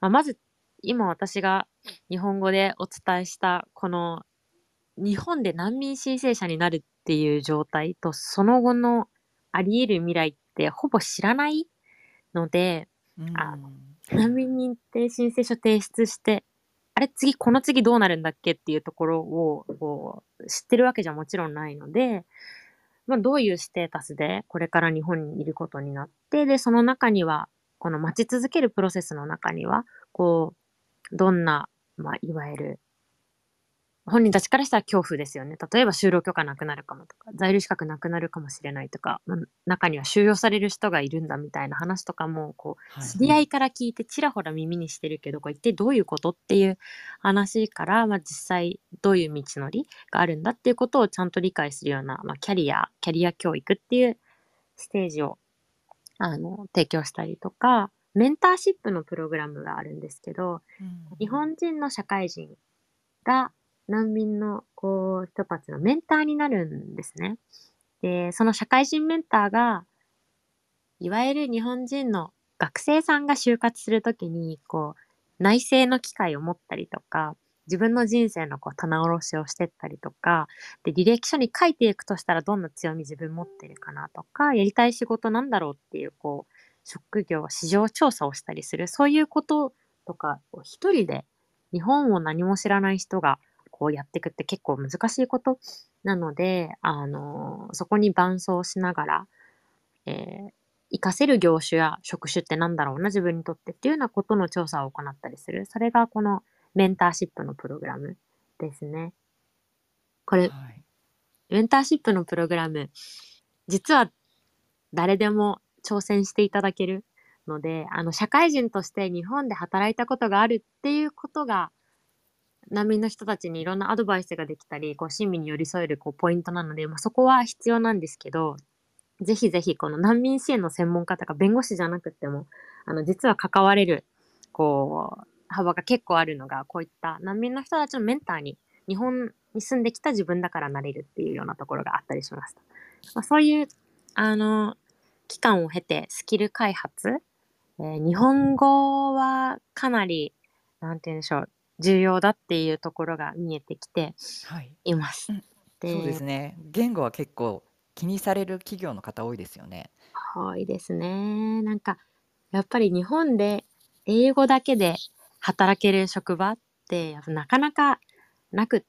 まあ、まず、今私が日本語でお伝えしたこの日本で難民申請者になるっていう状態とその後のあり得る未来ってほぼ知らないので、うんあ難民認定申請書提出して、あれ次、この次どうなるんだっけっていうところを知ってるわけじゃもちろんないので、まあ、どういうステータスでこれから日本にいることになって、で、その中には、この待ち続けるプロセスの中には、こう、どんな、まあ、いわゆる、本人たちからしたら恐怖ですよね。例えば就労許可なくなるかもとか、在留資格なくなるかもしれないとか、まあ中には収容される人がいるんだみたいな話とかも、こう、はい知り合いから聞いてちらほら耳にしてるけど、これ一体どういうことっていう話から、まあ、実際どういう道のりがあるんだっていうことをちゃんと理解するような、まあ、キャリア、キャリア教育っていうステージをあの提供したりとか、メンターシップのプログラムがあるんですけど、うん日本人の社会人が難民のこう人たちのメンターになるんですね。で、その社会人メンターが、いわゆる日本人の学生さんが就活するときに、こう、内省の機会を持ったりとか、自分の人生のこう棚卸しをしてったりとか、で、履歴書に書いていくとしたらどんな強み自分持ってるかなとか、やりたい仕事なんだろうっていう、こう、職業、市場調査をしたりする、そういうこととかを一人で日本を何も知らない人がこうやっていくって結構難しいことなので、あのそこに伴走しながら、えー活かせる業種や職種ってなんだろうな、自分にとってっていうようなことの調査を行ったりする。それがこのメンターシップのプログラムですね。これ、はいメンターシップのプログラム、実は誰でも挑戦していただけるので、あの、社会人として日本で働いたことがあるっていうことが、難民の人たちにいろんなアドバイスができたり、こう、親身に寄り添えるこうポイントなので、まあ、そこは必要なんですけど、ぜひぜひこの難民支援の専門家とか弁護士じゃなくても、あの、実は関われる、こう、幅が結構あるのが、こういった難民の人たちのメンターに、日本に住んできた自分だからなれるっていうようなところがあったりしますと。まあ、そういう、あの、期間を経てスキル開発、えー日本語はかなり、なんて言うんでしょう、重要だっていうところが見えてきてはいいます。うんそうですね言語は結構気にされる企業の方多いですよね多いですね。なんか、やっぱり日本で英語だけで働ける職場って、なかなかなくっ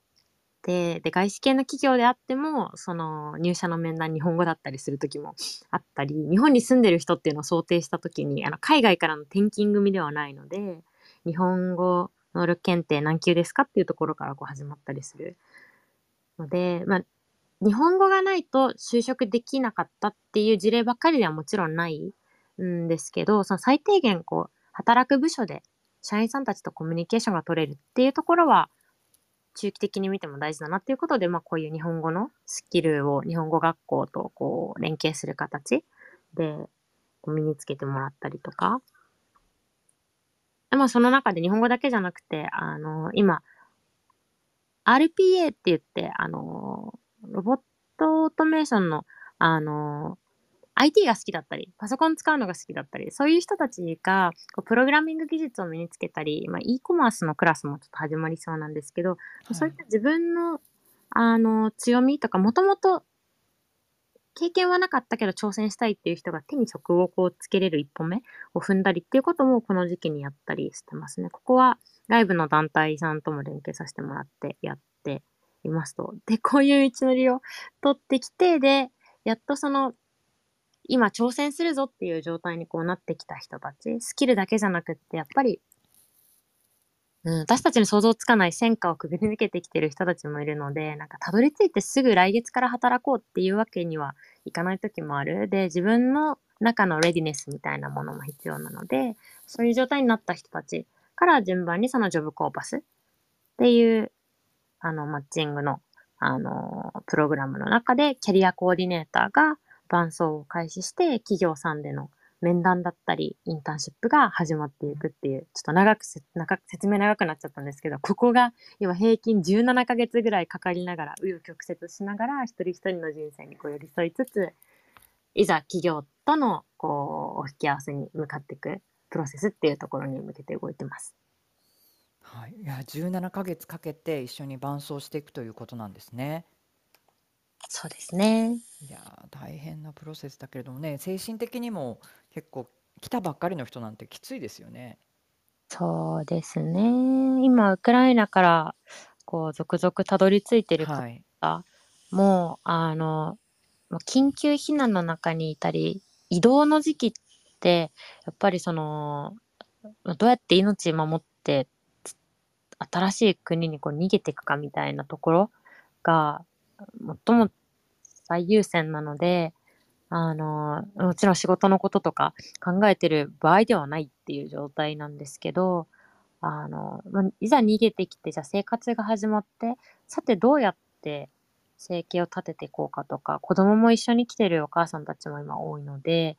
て、で、外資系の企業であっても、その入社の面談日本語だったりする時もあったり、日本に住んでる人っていうのを想定した時に、あの、海外からの転勤組ではないので、日本語能力検定何級ですかっていうところからこう始まったりするので、まあ、日本語がないと就職できなかったっていう事例ばっかりではもちろんないんですけど、その最低限こう、働く部署で社員さんたちとコミュニケーションが取れるっていうところは、中期的に見ても大事だなっていうことで、まあこういう日本語のスキルを日本語学校とこう連携する形で身につけてもらったりとか、まあその中で日本語だけじゃなくて、あの、今、RPA って言って、あの、ロボットオートメーションの、あの、IT が好きだったり、パソコン使うのが好きだったり、そういう人たちが、こうプログラミング技術を身につけたり、まあ、e コマースのクラスもちょっと始まりそうなんですけど、そういった自分の、あの、強みとか、もともと経験はなかったけど挑戦したいっていう人が手に職をこうつけれる一歩目を踏んだりっていうこともこの時期にやったりしてますね。ここは外部の団体さんとも連携させてもらってやっていますと。で、こういう道のりを取ってきて、で、やっとその、今挑戦するぞっていう状態にこうなってきた人たち、スキルだけじゃなくって、やっぱりうん、私たちに想像つかない戦果をくぐり抜けてきてる人たちもいるので、なんかたどり着いてすぐ来月から働こうっていうわけにはいかない時もある。で、自分の中のレディネスみたいなものも必要なので、そういう状態になった人たちから順番にそのジョブコーパスっていう、あの、マッチングの、あの、プログラムの中でキャリアコーディネーターが伴走を開始して、企業さんでの面談だったり、インターンシップが始まっていくっていう、ちょっと長くせ、長く説明長くなっちゃったんですけど、ここが今平均17ヶ月ぐらいかかりながら、紆余曲折しながら、一人一人の人生にこう寄り添いつつ、いざ企業とのこう、お引き合わせに向かっていくプロセスっていうところに向けて動いてます。はい、いや17ヶ月かけて一緒に伴走していくということなんですね。そうですね。いやー大変なプロセスだけれどもね精神的にも結構来たばっかりの人なんてきついですよね。そうですね。今、ウクライナから、こう、続々たどり着いてるはい、方も、あの、まあ緊急避難の中にいたり、移動の時期って、やっぱりその、どうやって命守って、つ新しい国にこう逃げていくかみたいなところが、最も最優先なので、あの、もちろん仕事のこととか考えてる場合ではないっていう状態なんですけど、あの、まいざ逃げてきて、じゃあ生活が始まって、さてどうやって生計を立てていこうかとか、子供も一緒に来てるお母さんたちも今多いので、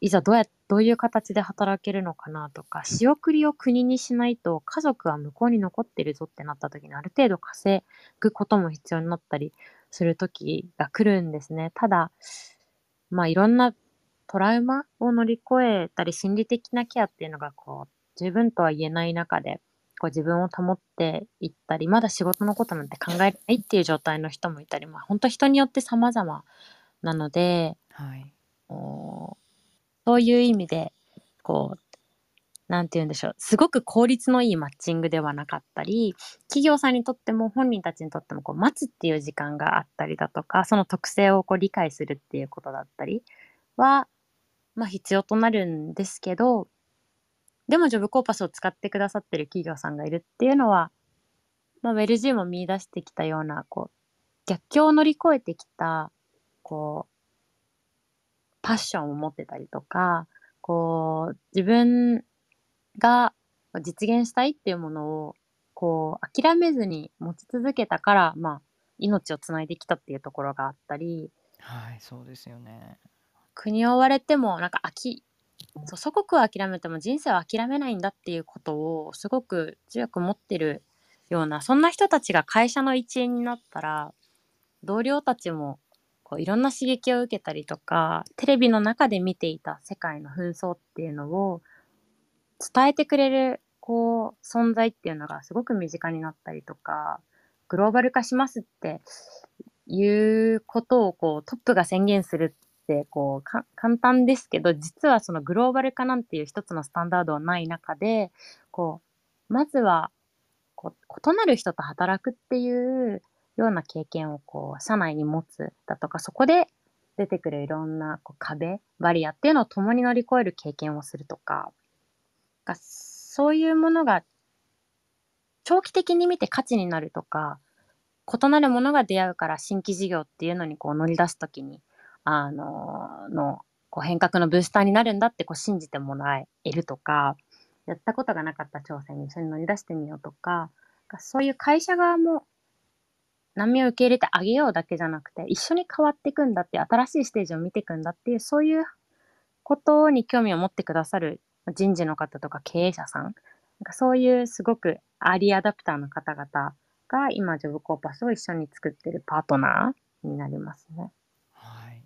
いざどうや、どういう形で働けるのかなとか、仕送りを国にしないと家族は向こうに残ってるぞってなった時にある程度稼ぐことも必要になったりする時が来るんですね。ただ、まあいろんなトラウマを乗り越えたり心理的なケアっていうのがこう十分とは言えない中でこう自分を保っていったりまだ仕事のことなんて考えないっていう状態の人もいたりまあ本当人によって様々なのではい、おそういう意味でこうなんて言うんでしょう。すごく効率のいいマッチングではなかったり企業さんにとっても本人たちにとってもこう待つっていう時間があったりだとかその特性をこう理解するっていうことだったりは、まあ、必要となるんですけどでもジョブコーパスを使ってくださってる企業さんがいるっていうのは、まあ、ウェルジーも見出してきたようなこう逆境を乗り越えてきたこうパッションを持ってたりとかこう自分が実現したいっていうものをこう諦めずに持ち続けたから、まあ、命をつないできたっていうところがあったりはい、そうですよね。国を追われてもなんか諦そう祖国を諦めても人生は諦めないんだっていうことをすごく強く持ってるようなそんな人たちが会社の一員になったら同僚たちもこういろんな刺激を受けたりとかテレビの中で見ていた世界の紛争っていうのを伝えてくれるこう存在っていうのがすごく身近になったりとかグローバル化しますっていうことをこうトップが宣言するってこう簡単ですけど実はそのグローバル化なんていう一つのスタンダードはない中でこうまずはこう異なる人と働くっていうような経験をこう社内に持つだとかそこで出てくるいろんなこう壁バリアっていうのを共に乗り越える経験をするとかがそういうものが長期的に見て価値になるとか異なるものが出会うから新規事業っていうのにこう乗り出すときにあののこう変革のブースターになるんだってこう信じてもらえるとかやったことがなかった挑戦に一緒に乗り出してみようとかそういう会社側も難民を受け入れてあげようだけじゃなくて一緒に変わっていくんだって新しいステージを見ていくんだっていうそういうことに興味を持ってくださる人事の方とか経営者さんなんかそういうすごくアーリーアダプターの方々が今ジョブコーパスを一緒に作ってるパートナーになりますね。はい。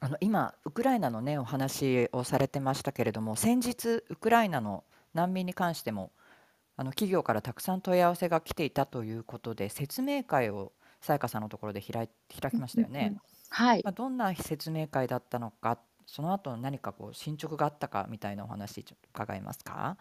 あの今ウクライナのねお話をされてましたけれども、先日ウクライナの難民に関してもあの企業からたくさん問い合わせが来ていたということで説明会をさやかさんのところで開い開きましたよね。はいまあ、どんな説明会だったのか、その後何かこう進捗があったかみたいなお話ちょっと伺えますか？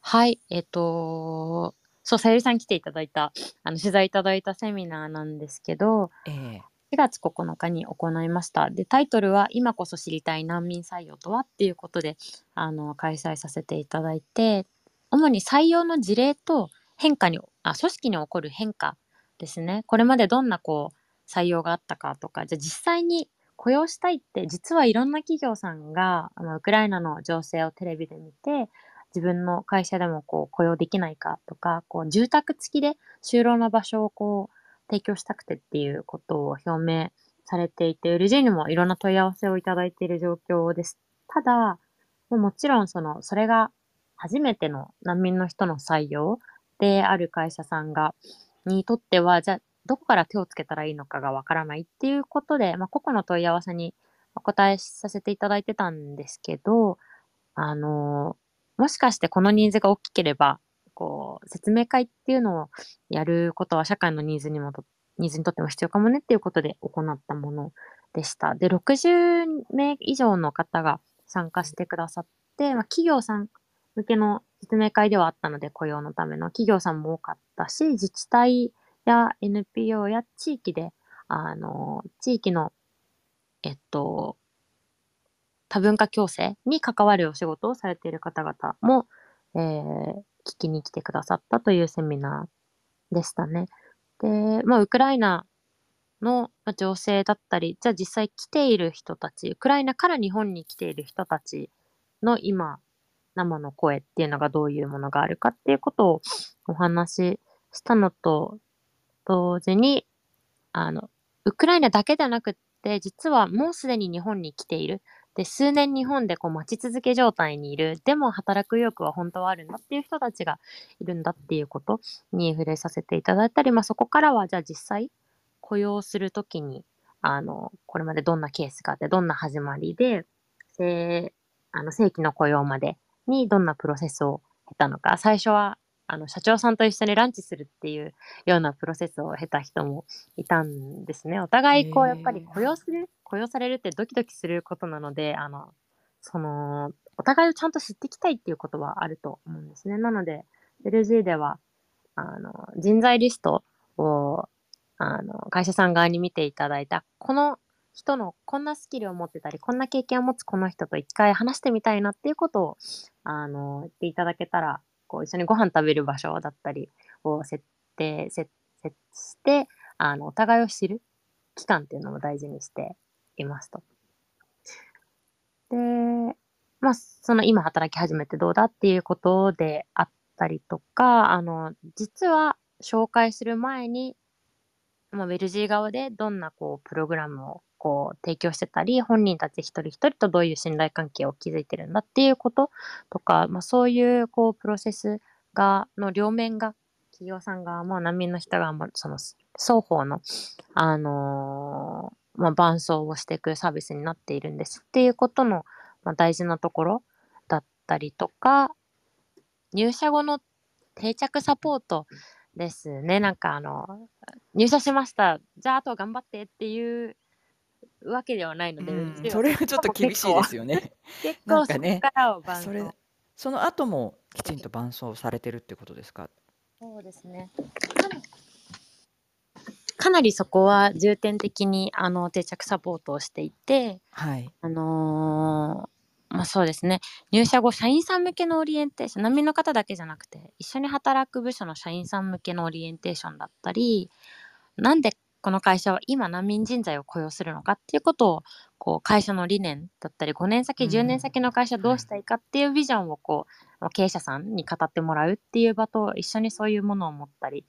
はい、えっ、と、そう、さゆりさん来ていただいた、あの、取材いただいたセミナーなんですけど、ええ4月9日に行いました。で、タイトルは、今こそ知りたい難民採用とは？っていうことで、あの、開催させていただいて、主に採用の事例と変化に、あ、組織に起こる変化ですね。これまでどんなこう、採用があったかとか、じゃあ実際に雇用したいって、実はいろんな企業さんが、あの、ウクライナの情勢をテレビで見て、自分の会社でもこう雇用できないかとか、こう住宅付きで就労の場所をこう提供したくてっていうことを表明されていて、LG にもいろんな問い合わせをいただいている状況です。ただ、ももちろんその、それが初めての難民の人の採用である会社さんが、にとっては、じゃあ、どこから手をつけたらいいのかがわからないっていうことで、まあ、個々の問い合わせにお答えさせていただいてたんですけど、あの、もしかしてこのニーズが大きければ、こう、説明会っていうのをやることは社会のニーズにもと、ニーズにとっても必要かもねっていうことで行ったものでした。で、60名以上の方が参加してくださって、まあ、企業さん向けの説明会ではあったので、雇用のための企業さんも多かったし、自治体や NPO や地域で、あの、地域の、えっと、多文化共生に関わるお仕事をされている方々も、えー聞きに来てくださったというセミナーでしたね。で、まあ、ウクライナの情勢だったり、じゃあ実際来ている人たち、ウクライナから日本に来ている人たちの今、生の声っていうのがどういうものがあるかっていうことをお話ししたのと同時に、あの、ウクライナだけではなくって、実はもうすでに日本に来ている。で、数年日本でこう待ち続け状態にいる。でも働く意欲は本当はあるんだっていう人たちがいるんだっていうことに触れさせていただいたり、まあそこからはじゃあ実際雇用するときに、あの、これまでどんなケースがあって、どんな始まりで、あの正規の雇用までにどんなプロセスを経たのか、最初はあの社長さんと一緒にランチするっていうようなプロセスを経た人もいたんですね。お互いこうやっぱり雇用する、雇用されるってドキドキすることなので、あの、その、お互いをちゃんと知っていきたいっていうことはあると思うんですね。なので、LG では、あの、人材リストを、あの、会社さん側に見ていただいた、この人のこんなスキルを持ってたり、こんな経験を持つこの人と一回話してみたいなっていうことを、あの、言っていただけたら、こう一緒にご飯食べる場所だったりを設定、設設して、あの、お互いを知る期間っていうのも大事にしていますと。で、まあ、その今働き始めてどうだっていうことであったりとか、あの、実は紹介する前に、まあ、ウェルジー側でどんなこうプログラムをこう提供してたり、本人たち一人一人とどういう信頼関係を築いてるんだっていうこととか、まあ、そういうこうプロセスが、の両面が、企業さん側も難民の人側も、その双方の、あのーまあ、伴走をしていくサービスになっているんですっていうことの、まあ、大事なところだったりとか、入社後の定着サポートですね。なんかあの、入社しました。じゃああと頑張ってっていうわけではないので、うんそれはちょっと厳しいですよね。結構そこなんかねからを伴そ。その後もきちんと伴走されてるってことですか？そうですね。かなかなりそこは重点的にあの定着サポートをしていて、はい。あのーまあそうですね。入社後、社員さん向けのオリエンテーション、難民の方だけじゃなくて、一緒に働く部署の社員さん向けのオリエンテーションだったり、なんでこの会社は今難民人材を雇用するのかっていうことを、こう会社の理念だったり、5年先、うん。10年先の会社どうしたいかっていうビジョンをこう、経営者さんに語ってもらうっていう場と一緒にそういうものを持ったり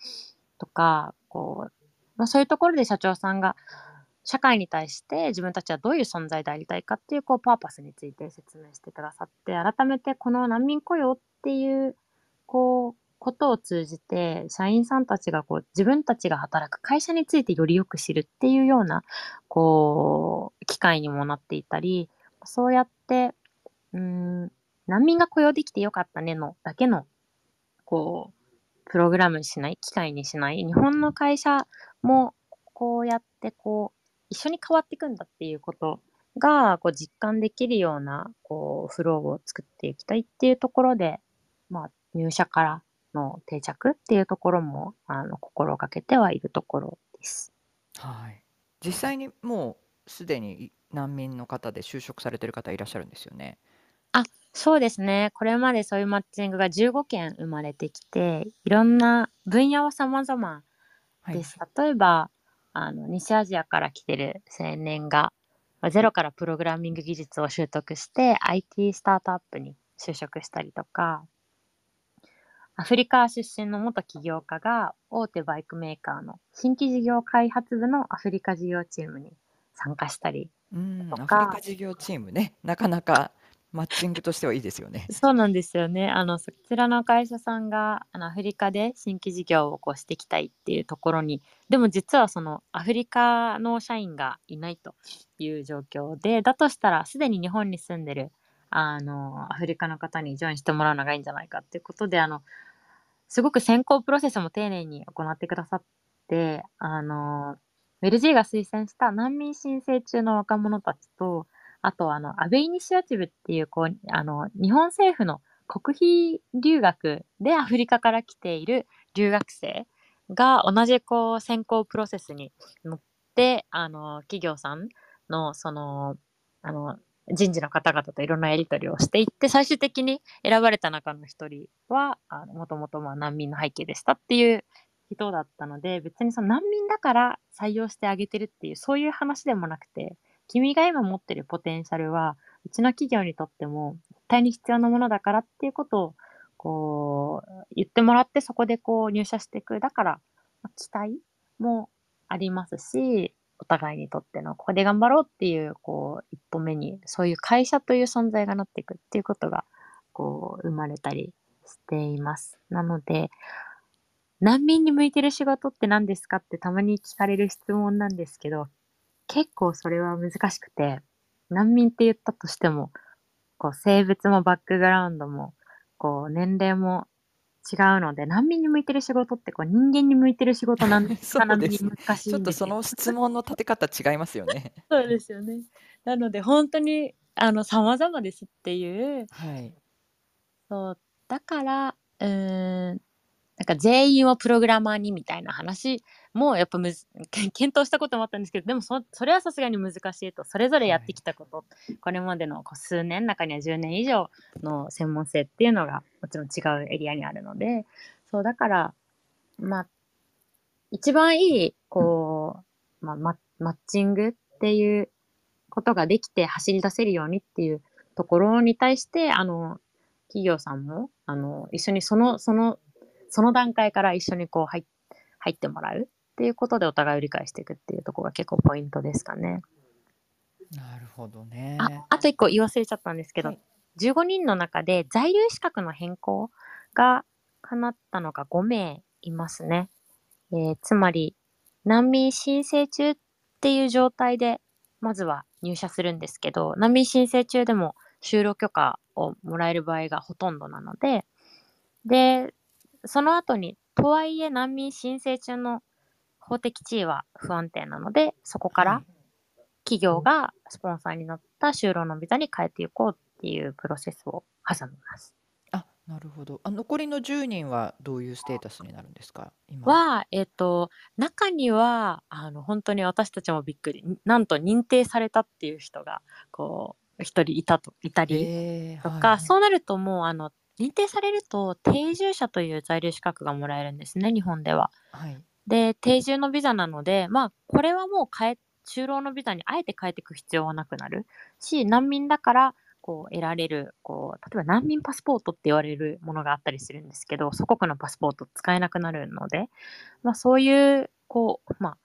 とか、こう、まあ、そういうところで社長さんが社会に対して自分たちはどういう存在でありたいかっていうこうパーパスについて説明してくださって改めてこの難民雇用っていうこうことを通じて社員さんたちがこう自分たちが働く会社についてよりよく知るっていうようなこう機会にもなっていたりそうやってうん難民が雇用できてよかったねのだけのこうプログラムにしない機会にしない日本の会社もこうやってこう一緒に変わっていくんだっていうことがこう実感できるようなこうフローを作っていきたいっていうところで、まあ、入社からの定着っていうところもあの心がけてはいるところです。はい。実際にもうすでに難民の方で就職されてる方いらっしゃるんですよね。そうですね。これまでそういうマッチングが15件生まれてきて、いろんな分野は様々はいです。例えば、あの、西アジアから来てる青年が、まあゼロからプログラミング技術を習得して、IT スタートアップに就職したりとか、アフリカ出身の元起業家が大手バイクメーカーの新規事業開発部のアフリカ事業チームに参加したり、うん、アとかフリカ事業チームね、なかなかマッチングとしてはいいですよね。そうなんですよね。あの、そちらの会社さんが、あの、アフリカで新規事業をこうしていきたいっていうところに、でも実はそのアフリカの社員がいないという状況で、だとしたらすでに日本に住んでる、あの、アフリカの方にジョインしてもらうのがいいんじゃないかっていうことで、あの、すごく選考プロセスも丁寧に行ってくださって、あの、ウェルジーが推薦した難民申請中の若者たちと、あと、あの、アベイニシアチブっていう、こう、あの、日本政府の国費留学でアフリカから来ている留学生が同じ、こう、選考プロセスに乗って、あの、企業さんの、その、あの、人事の方々といろんなやり取りをしていって、最終的に選ばれた中の一人は、もともと難民の背景でしたっていう人だったので、別にその難民だから採用してあげてるっていう、そういう話でもなくて、君が今持ってるポテンシャルは、うちの企業にとっても絶対に必要なものだからっていうことを、こう、言ってもらって、そこでこう入社していく。だから、期待もありますし、お互いにとっての、ここで頑張ろうっていう、こう、一歩目に、そういう会社という存在がなっていくっていうことが、こう、生まれたりしています。なので、難民に向いてる仕事って何ですかってたまに聞かれる質問なんですけど、結構それは難しくて、難民って言ったとしても、こう、性別もバックグラウンドも、こう、年齢も違うので、難民に向いてる仕事って、こう、人間に向いてる仕事なん ですそか難ちょっと。その質問の立て方違いますよね。そうですよね。なので、本当に、あの、様々ですっていう、はい。そう、だから、うーん、なんか全員をプログラマーにみたいな話もやっぱむず 検討したこともあったんですけどでもそそれはさすがに難しいと。それぞれやってきたこと、これまでのこう数年中には10年以上の専門性っていうのがもちろん違うエリアにあるので。そうだからまあ一番いいこう、まあ、ママッチングっていうことができて走り出せるようにっていうところに対してあの企業さんもあの一緒にそのそのその段階から一緒にこう入っ入ってもらうっていうことでお互いを理解していくっていうところが結構ポイントですかね。なるほどね。ああと一個言い忘れちゃったんですけど、はい15人の中で在留資格の変更が叶ったのが5名いますね。えーつまり難民申請中っていう状態でまずは入社するんですけど難民申請中でも就労許可をもらえる場合がほとんどなのででその後にとはいえ難民申請中の法的地位は不安定なのでそこから、はい企業がスポンサーになった就労のビザに変えていこうっていうプロセスを挟みます。あ、なるほど。あ、残りの10人はどういうステータスになるんですか、今。は、えっ、と、中には、あの、本当に私たちもびっくり、なんと認定されたっていう人が、こう、一人いたと、いたりとか、えーはいそうなるともう、あの、認定されると定住者という在留資格がもらえるんですね、日本では。はい。で、定住のビザなので、まあ、これはもう変え、就労のビザにあえて変えていく必要はなくなるし、難民だから、こう、得られる、こう、例えば難民パスポートって言われるものがあったりするんですけど、祖国のパスポート使えなくなるので、まあ、そういう、こう、まあ、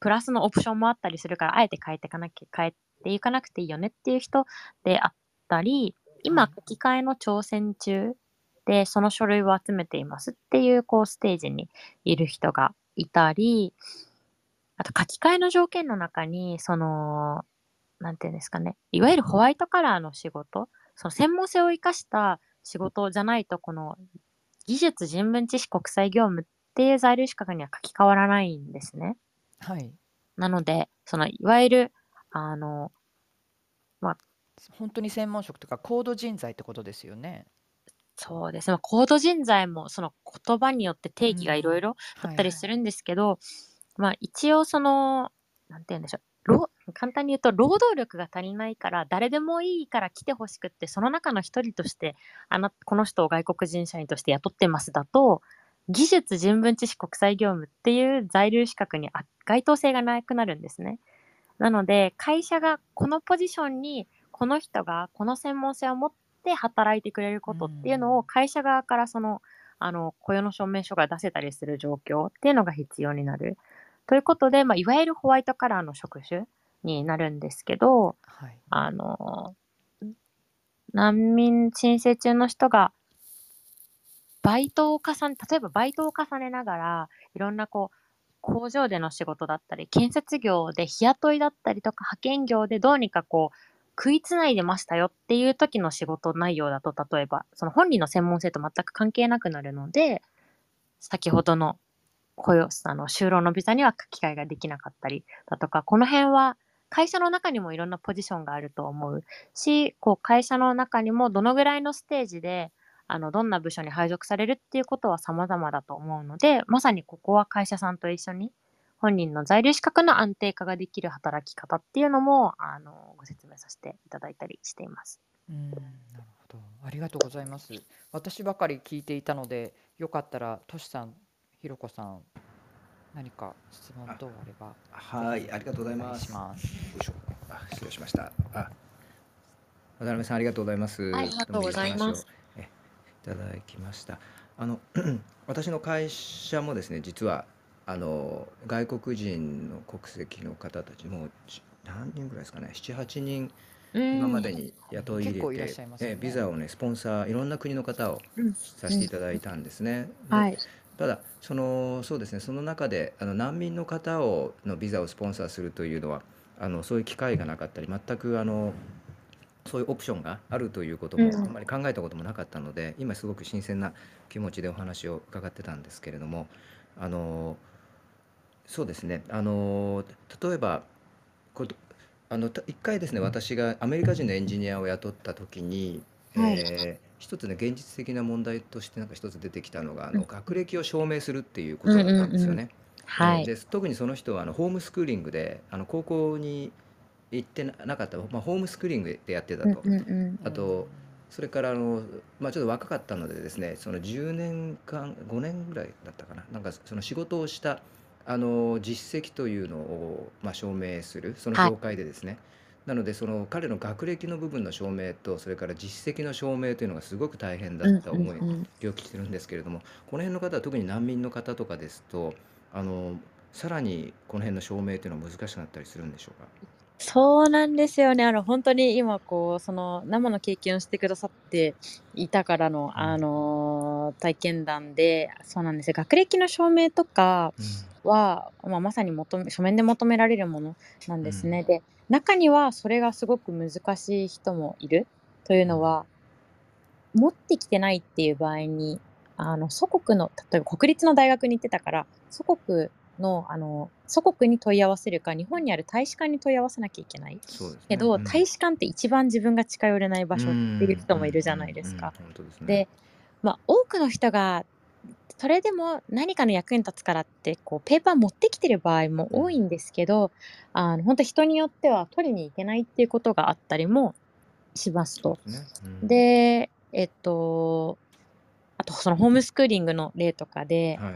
プラスのオプションもあったりするから、あえて変えていかなきゃ、変えていかなくていいよねっていう人であったり、今、はい書き換えの挑戦中で、その書類を集めていますっていう、こう、ステージにいる人がいたり、あと書き換えの条件の中に、その、なんていうんですかね、いわゆるホワイトカラーの仕事、その専門性を生かした仕事じゃないと、この技術人文知識国際業務っていう在留資格には書き換わらないんですね。はい。なので、そのいわゆる、あの、本当に専門職とか高度人材ってことですよね。そうですね、まあ高度人材もその言葉によって定義がいろいろあったりする。るんですけど、まあ一応その、なんて言うんでしょう。労簡単に言うと労働力が足りないから誰でもいいから来てほしくってその中の一人としてあなこの人を外国人社員として雇ってますだと技術人文知識国際業務っていう在留資格にあ該当性がなくなるんですね。なので会社がこのポジションにこの人がこの専門性を持って働いてくれることっていうのうんを会社側からそのあの雇用の証明書が出せたりする状況っていうのが必要になる。ということで、まあ、いわゆるホワイトカラーの職種になるんですけど、はい。あの、難民申請中の人が、バイトを重ね、例えばバイトを重ねながら、いろんなこう、工場での仕事だったり、建設業で日雇いだったりとか、派遣業でどうにかこう、食いつないでましたよっていう時の仕事内容だと、例えば、その本人の専門性と全く関係なくなるので、先ほどの雇用あの就労のビザには書き換えができなかったりだとか、この辺は会社の中にもいろんなポジションがあると思うし、こう会社の中にもどのぐらいのステージで、あの、どんな部署に配属されるっていうことは様々だと思うので、まさにここは会社さんと一緒に本人の在留資格の安定化ができる働き方っていうのも、あの、ご説明させていただいたりしています。うん、なるほど。ありがとうございます。私ばかり聞いていたので、よかったら、としさん、ひろこさん、何か質問等あれば、はい、ありがとうございます。します。よいしょあ失礼しました。あ渡辺さんありがとうございます。はいありがとうございますいただきました。あの 私の会社もですね実はあの外国人の国籍の方たちもじ何人ぐらいですかね。7、8人うん。今までに雇い入れ、してね。えビザをねスポンサーいろんな国の方をうんさせていただいたんですね。ではい。ただそのそうですね。その中であの難民の方をのビザをスポンサーするというのはあのそういう機会がなかったり全くあのそういうオプションがあるということもうん。あんまり考えたこともなかったので今すごく新鮮な気持ちでお話を伺ってたんですけれどもあのそうですね。あの例えばこれあのた一回ですね私がアメリカ人のエンジニアを雇った時に、はい。えー一つね現実的な問題としてなんか一つ出てきたのがあうん。の学歴を証明するっていうことだったんですよね。はい。えーで特にその人はあのホームスクーリングであの高校に行ってななかった、まあ、ホームスクーリングでやってたと。うんうんうんあとそれからあの、まあ、ちょっと若かったのでですねその10年間5年ぐらいだったかな。なんかその仕事をしたあの実績というのを、まあ、証明するそのはい。業界でですね、なのでその彼の学歴の部分の証明とそれから実績の証明というのがすごく大変だった思い、うんうんうん。病気してるんですけれどもこの辺の方は特に難民の方とかですとあのさらにこの辺の証明というのは難しくなったりするんでしょうか？そうなんですよね。あの、本当に今、こう、その、生の経験をしてくださっていたからの、あのー体験談で、そうなんですよ。学歴の証明とかは、まあ、まさに求め、書面で求められるものなんですね。うんで、中にはそれがすごく難しい人もいるというのは、持ってきてないっていう場合に、あの、祖国の、例えば国立の大学に行ってたから、祖国の、あの、祖国に問い合わせるか、日本にある大使館に問い合わせなきゃいけない。ね。けど、うん。大使館って一番自分が近寄れない場所っていう人もいるじゃないですか。でまあ、多くの人が、それでも何かの役に立つからって、こう、ペーパー持ってきてる場合も多いんですけど、あの、本当人によっては取りに行けないっていうことがあったりもしますと。ですね。うん。で、えっと、あとそのホームスクーリングの例とかで、はい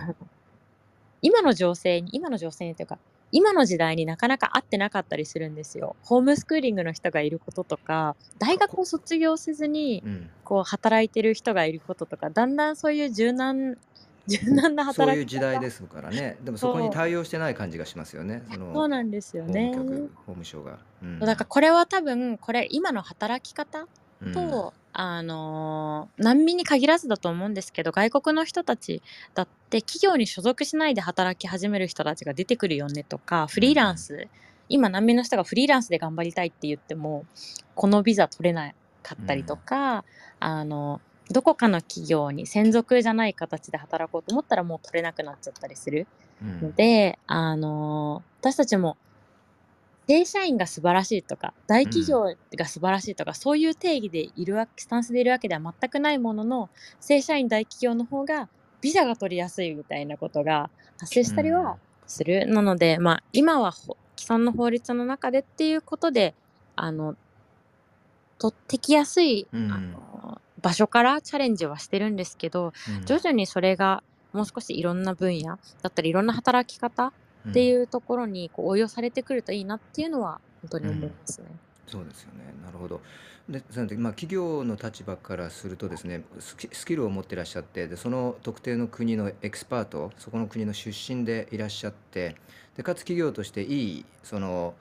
今の情勢に、今の情勢にというか、今の時代になかなか合ってなかったりするんですよ。ホームスクーリングの人がいることとか、大学を卒業せずに、うん。こう、働いてる人がいることとか、だんだんそういう柔軟、柔軟なそう働き方。いう時代ですからね。でもそこにそう対応してない感じがしますよね。そのそうなんですよ法ね。務局法務省が、うん。だからこれは多分、これ今の働き方うん。と、あのー難民に限らずだと思うんですけど外国の人たちだって企業に所属しないで働き始める人たちが出てくるよねとかフリーランス、今難民の人がフリーランスで頑張りたいって言ってもこのビザ取れなかったりとか、あのどこかの企業に専属じゃない形で働こうと思ったらもう取れなくなっちゃったりする。うん。ので、あの私たちも正社員が素晴らしいとか大企業が素晴らしいとか、そういう定義でいるわけスタンスでいるわけでは全くないものの正社員大企業の方がビザが取りやすいみたいなことが発生したりはする、なので、まあ、今はほ既存の法律の中でっていうことであの取ってきやすい、うん。あの場所からチャレンジはしてるんですけどうん。徐々にそれがもう少しいろんな分野だったりいろんな働き方っていうところにこう応用されてくるといいなっていうのは本当に思いますね。そうですよね。なるほど。で、なので、まあ、企業の立場からするとですね、スキルを持っていらっしゃって、で、その特定の国のエキスパート、そこの国の出身でいらっしゃって、で、かつ企業としていい、その、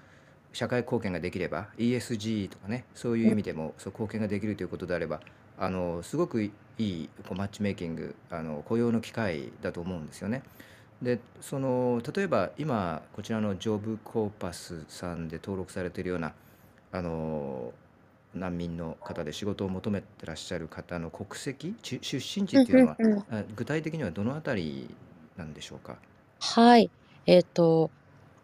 社会貢献ができれば、ESG とかね、そういう意味でも、そう貢献ができるということであれば、あの、すごくいいこうマッチメイキング、あの、雇用の機会だと思うんですよね。でその例えば今こちらのジョブコーパスさんで登録されているようなあの難民の方で仕事を求めてらっしゃる方の国籍ち出身地うんっていうのはうんうんあ具体的にはどのあたりなんでしょうか？はい。えっ、と、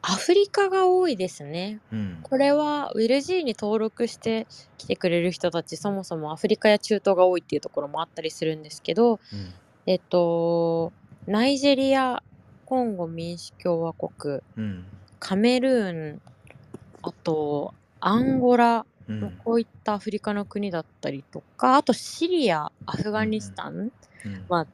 アフリカが多いですね。うんこれは WellG に登録して来てくれる人たち、そもそもアフリカや中東が多いっていうところもあったりするんですけど、うんえっと、ナイジェリア、コンゴ民主共和国、うん。カメルーン、あと、アンゴラのうん。こういったアフリカの国だったりとか、あとシリア、アフガニスタン、うんまあ、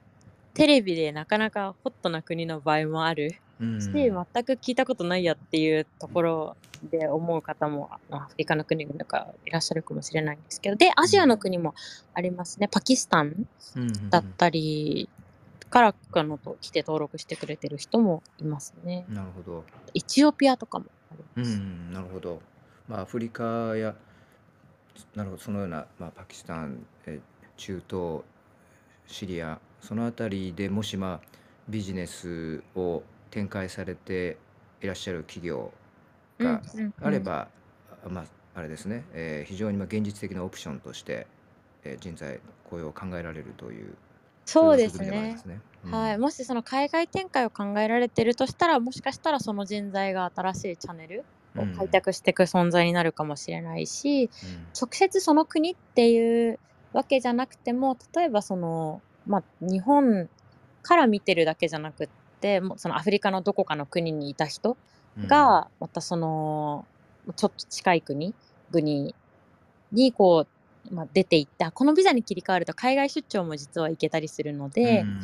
テレビでなかなかホットな国の場合もある。うん。し、全く聞いたことないやっていうところで思う方もあアフリカの国々がいらっしゃるかもしれないんですけど、で、アジアの国もありますね。パキスタンだったりからあのと来て登録してくれてる人もいますね。なるほどエチオピアとかもありうます。んなるほどまあアフリカやなるほどそのような、まあ、パキスタンえ中東シリアそのあたりでもしまあビジネスを展開されていらっしゃる企業がうんうんうんあれば、あまああれですね、えー非常にまあ現実的なオプションとして、えー人材雇用を考えられるというそうですね。はい、もしその海外展開を考えられてるとしたらもしかしたらその人材が新しいチャンネルを開拓していく存在になるかもしれないし、直接その国っていうわけじゃなくても例えばその、まあ、日本から見てるだけじゃなくってもうそのアフリカのどこかの国にいた人うん、がまたそのちょっと近い国国にこう、まあ、出ていってあこのビザに切り替わると海外出張も実は行けたりするので、うん。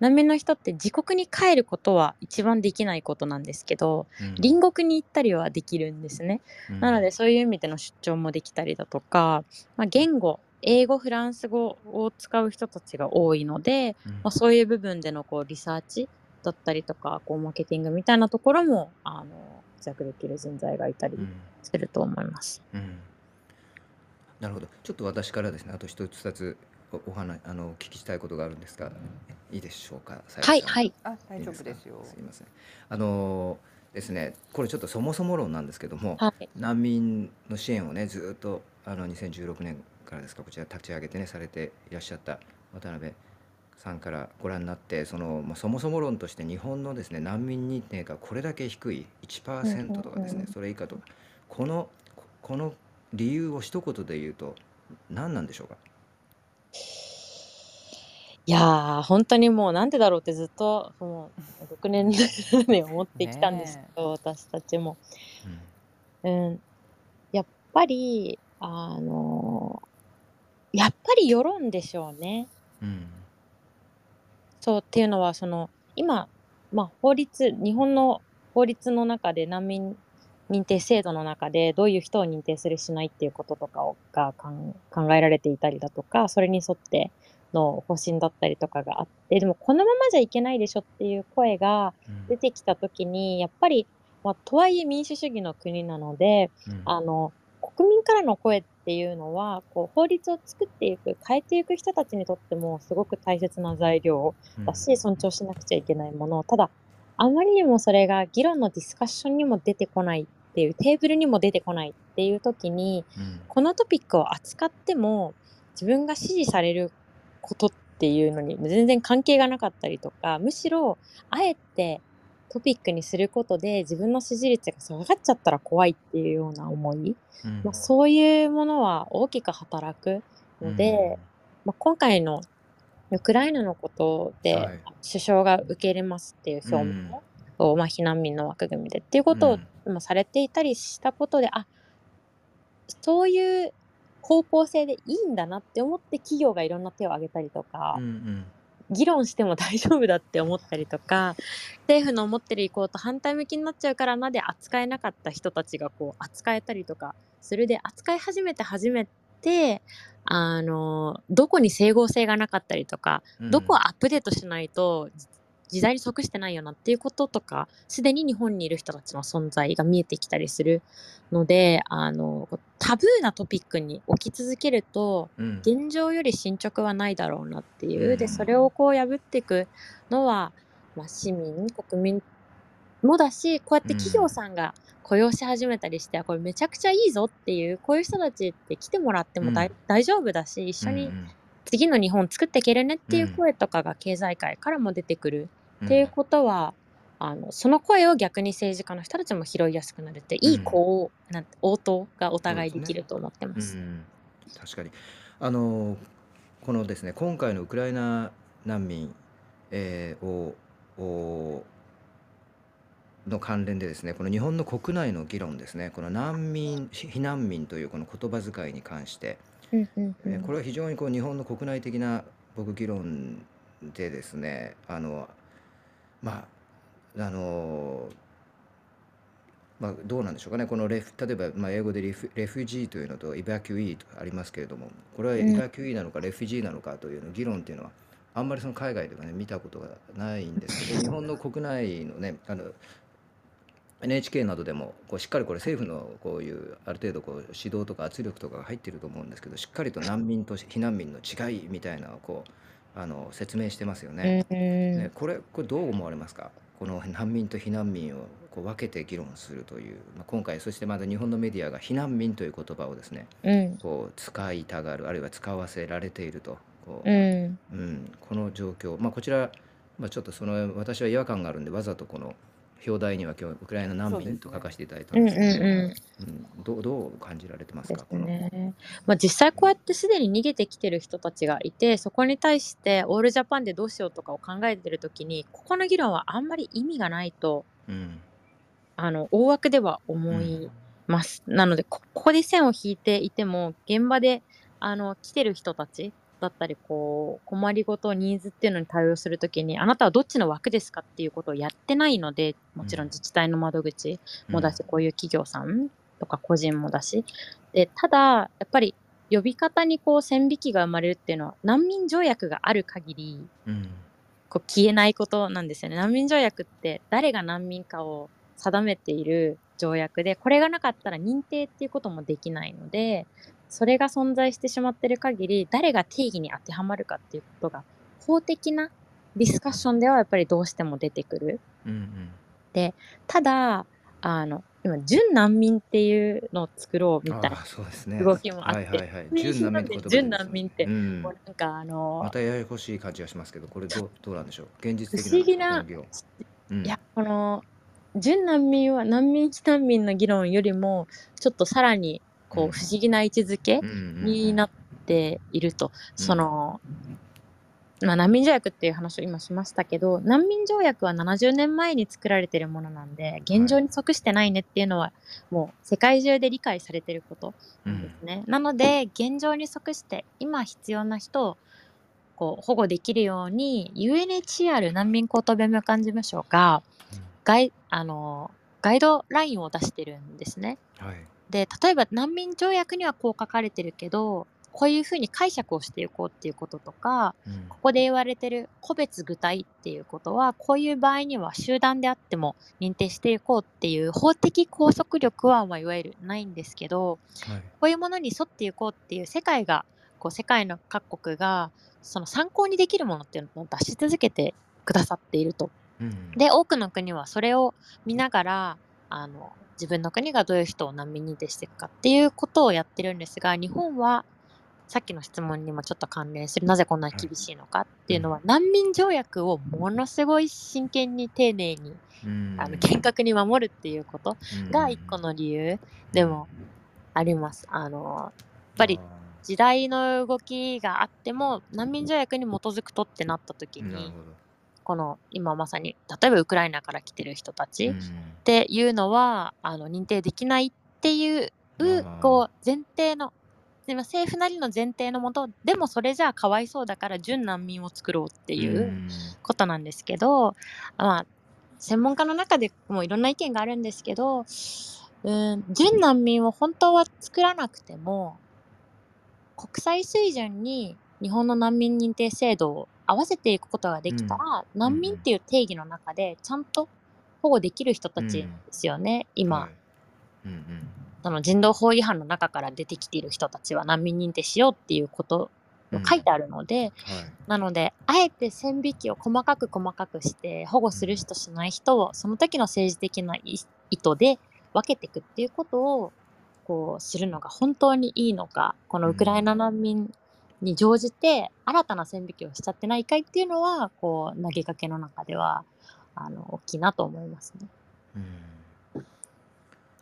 難民の人って自国に帰ることは一番できないことなんですけどうん。隣国に行ったりはできるんですね。うん。なのでそういう意味での出張もできたりだとか、まあ、言語英語フランス語を使う人たちが多いので、うん。まあ、そういう部分でのこうリサーチだったりとかこうマーケティングみたいなところもあの活躍できる人材がいたりうん。すると思います。うんなるほど。ちょっと私からですね、あと一つ二つおお話あのお聞きしたいことがあるんですが、いいでしょうか？はいはい。あ大丈夫ですよか？すいません。あのですね、これちょっとそもそも論なんですけども、はい。難民の支援をねずっとあの2016年からですかこちら立ち上げてねされていらっしゃった渡辺さんからご覧になってその、まあ、そもそも論として日本のですね難民認定がこれだけ低い1%とかですね、うんうんうんそれ以下とかこのここの理由を一言で言うと何なんでしょうか？いやー本当にもうなんでだろうってずっとその6年で思ってきたんですけど、私たちも。うん、やっぱりあのやっぱり世論でしょうね。うん。そうっていうのはその今、まあ、法律日本の法律の中で難民認定制度の中でどういう人を認定するしないっていうこととかをが考えられていたりだとかそれに沿っての方針だったりとかがあってでもこのままじゃいけないでしょっていう声がうん。出てきた時にやっぱり、まあ、とはいえ民主主義の国なのでうん。あの国民からの声っていうのはこう法律を作っていく変えていく人たちにとってもすごく大切な材料うん。だし尊重しなくちゃいけないもの。ただあまりにもそれが議論のディスカッションにも出てこないっていうテーブルにも出てこないっていう時にうん。このトピックを扱っても自分が支持されることっていうのに全然関係がなかったりとかむしろあえてトピックにすることで自分の支持率が下がっちゃったら怖いっていうような思い、うん。まあ、そういうものは大きく働くので、まあ、今回のウクライナのことで、はい。首相が受け入れますっていう表明を、まあ、避難民の枠組みでっていうことを、まあされていたりしたことであそういう方向性でいいんだなって思って企業がいろんな手を挙げたりとか、うんうん。議論しても大丈夫だって思ったりとか 政府の思ってる意向と反対向きになっちゃうからなで扱えなかった人たちがこう扱えたりとかする。で扱い始めて初めてあのどこに整合性がなかったりとか、うん。どこをアップデートしないとじ時代に即してないよなっていうこととかすでに日本にいる人たちの存在が見えてきたりするのであのタブーなトピックに置き続けるとうん。現状より進捗はないだろうなっていう、うん。でそれをこう破っていくのは、まあ、市民国民もだしこうやってうん企業さんが雇用し始めたりして、これめちゃくちゃいいぞっていうこういう人たちって来てもらっても大,、うん。大丈夫だし一緒に次の日本作っていけるねっていう声とかが経済界からも出てくる。っていうことは、あのその声を逆に政治家の人たちも拾いやすくなるっていいこう、なんて応答がお互いできると思ってます。うん、確かに。あのこのですね今回のウクライナ難民、えーををの関連でですねこの日本の国内の議論ですねこの難民避難民というこの言葉遣いに関して、うんうんうん。えーこれは非常にこう日本の国内的な僕議論でですねあのまああのまあ、どうなんでしょうかね、このレフ例えば、まあ、英語でレフレフュジーというのとイバキュイーとありますけれども、これはうん。イバキュイーなのかレフュジーなのかというの議論っていうのは、あんまりその海外ではね、見たことがないんですけど、日本の国内のね、あの NHK などでもこうしっかりこれ政府のこういうある程度こう指導とか圧力とかが入っていると思うんですけど、しっかりと難民と避難民の違いみたいなのをこうあの説明してますよね。うんね、これこれどう思われますか？この難民と避難民をこう分けて議論するという、まあ、今回そしてまた日本のメディアが避難民という言葉をですねうん。こう使いたがるあるいは使わせられているとこう、うん。うんこの状況、まあ、こちら、まあ、ちょっとその私は違和感があるんでわざとこの表題には今日ウクライナ難民と書かせていただいたんですけど、うんうんうん。どうどう感じられてますか？ね。まあ、実際こうやってすでに逃げてきてる人たちがいてそこに対してオールジャパンでどうしようとかを考えてる時にここの議論はあんまり意味がないとうん。あの大枠では思います。なのでこここで線を引いていても現場であの来てる人たちだったりこう困りごとニーズっていうのに対応するときにあなたはどっちの枠ですかっていうことをやってないのでもちろん自治体の窓口もだし、こういう企業さんとか個人もだし。でただやっぱり呼び方にこう線引きが生まれるっていうのは難民条約がある限りうん。こう消えないことなんですよね。難民条約って誰が難民かを定めている条約でこれがなかったら認定っていうこともできないのでそれが存在してしまっている限り誰が定義に当てはまるかっていうことが法的なディスカッションではやっぱりどうしても出てくる。うんうん。ただあの今準難民っていうのを作ろうみたいなああそうですね。動きもあって。はいはいはい。準難民って準難民ってうん。もうなんかあのまたややこしい感じがしますけど、これどうどうなんでしょう？現実的不思議なうん。いやこの準難民は難民避難民の議論よりもちょっとさらにこうん。う不思議な位置づけうんうんうん。になっていると、その、まあ、難民条約っていう話を今しましたけど難民条約は70年前に作られてるものなんで現状に即してないねっていうのはもう世界中で理解されてることうんですね。なので現状に即して今必要な人をこう保護できるように UNHCR 難民高等弁務官事務所がガイあのガイドラインを出してるんですね。はいで例えば難民条約にはこう書かれてるけどこういうふうに解釈をしていこうっていうこととかうん。ここで言われてる個別具体っていうことはこういう場合には集団であっても認定していこうっていう法的拘束力は、まあ、いわゆるないんですけどはい。こういうものに沿っていこうっていう世界がこう世界の各国がその参考にできるものっていうのを出し続けてくださっていると。うん。で多くの国はそれを見ながらあの自分の国がどういう人を難民認定していくかっていうことをやってるんですが日本はさっきの質問にもちょっと関連するなぜこんなに厳しいのかっていうのは、難民条約をものすごい真剣に丁寧にうん。あの厳格に守るっていうことうん。が一個の理由。でもあります。あのやっぱりあ時代の動きがあっても難民条約に基づくとってなった時にこの今まさに例えばウクライナから来てる人たち、うん。っていうのはあの認定できないっていうーこう前提の政府なりの前提のもとでもそれじゃあかわいそうだから準難民を作ろうっていううん。ことなんですけど、まあ専門家の中でもいろんな意見があるんですけどうん準難民を本当は作らなくても国際水準に日本の難民認定制度を合わせていくことができたら、難民っていう定義の中でちゃんと保護できる人たちですよね、今、はい。うんうん。その人道法違反の中から出てきている人たちは難民認定しようっていうことうん書いてあるので、はい。なので、あえて線引きを細かく細かくして、保護する人しない人を、その時の政治的な意意図で分けていくっていうことを、こう、するのが本当にいいのか、このウクライナ難民に乗じて、新たな線引きをしちゃってないかいっていうのは、こう、投げかけの中では、あの、大きいなと思いますね。うん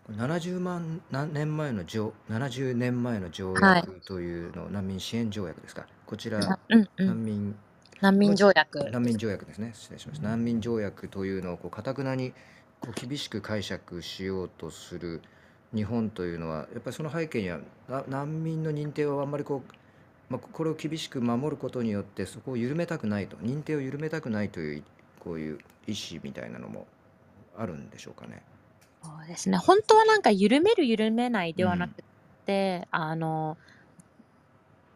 これ70万何年前の条70年前の条はい約というの、難民支援条約ですか？こちらなうんうん。難民難民条約。難民条約ですね失礼しました難民条約というのをこう堅くなにこう厳しく解釈しようとする日本というのはやっぱりその背景にはな難民の認定をあんまりこう、まあ、これを厳しく守ることによってそこを緩めたくないと認定を緩めたくないというこういう意思みたいなのもあるんでしょうかね。そうですね。本当はなんか緩める緩めないではなくて、あの、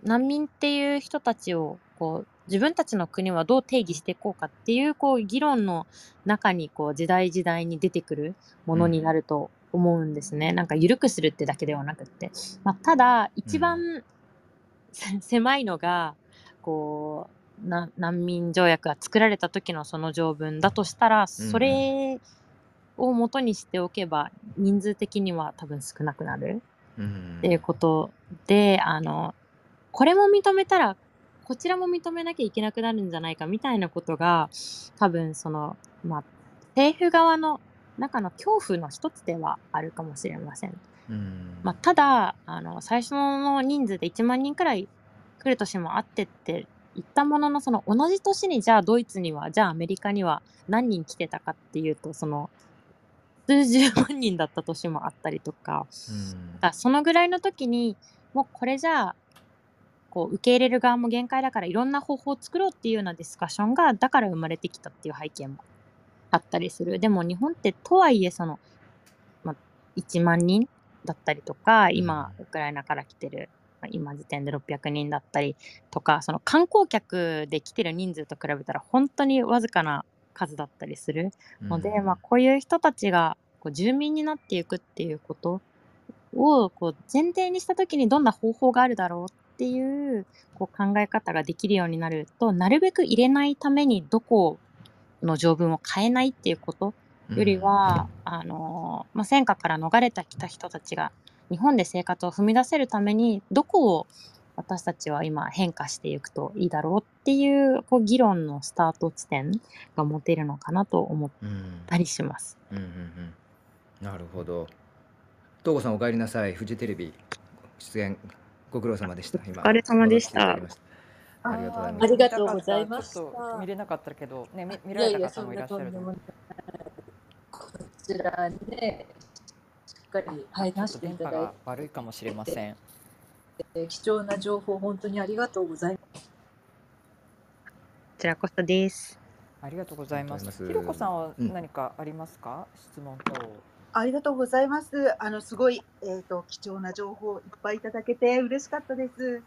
難民っていう人たちをこう自分たちの国はどう定義していこうかっていうこう議論の中にこう時代時代に出てくるものになると思うんですね。なんか緩くするってだけではなくって。まあ、ただ一番、せ 狭いのがこうな難民条約が作られた時のその条文だとしたらそれを元にしておけば人数的には多分少なくなる。うんっていうことで、あの、これも認めたら、こちらも認めなきゃいけなくなるんじゃないかみたいなことが、多分その、まあ、政府側の中の恐怖の一つではあるかもしれません。うん。まあ、ただ、あの、最初の人数で1万人くらい来る年もあってって言ったものの、その同じ年にじゃあドイツには、じゃあアメリカには何人来てたかっていうと、その、数十万人だった年もあったりとか、うそのぐらいの時にもうこれじゃあこう受け入れる側も限界だからいろんな方法を作ろうっていうようなディスカッションがだから生まれてきたっていう背景もあったりする。でも日本ってとはいえその、まあ、1万人だったりとか今ウクライナから来てるまあ今時点で600人だったりとかその観光客で来てる人数と比べたら本当にわずかな数だったりするので、まあ、こういう人たちがこう住民になっていくっていうことをこう前提にした時にどんな方法があるだろうっていうこう考え方ができるようになるとなるべく入れないためにどこの条文を変えないっていうことよりは、あのまあ、戦火から逃れてきた人たちが日本で生活を踏み出せるためにどこを私たちは今変化していくといいだろうっていうこう議論のスタート地点が持てるのかなと思っうんうんたりします。うんうんうんなるほど。東郷さんお帰りなさい。フジテレビ出演ご苦労様でした。今お疲れ様でしたありがとうございますありがとうございましたちょっと見れなかったけど、ね、み見いられた方もいらっしゃると思ないうこちらねしっかりちょっ話していただいが悪いかもしれません。て貴重な情報本当にありがとうございます。こちらこそです。ありがとうございます。ひろこさんはうん何かありますか、質問等。ありがとうございます。あのすごいえっ、と貴重な情報をいっぱいいただけて嬉しかったです。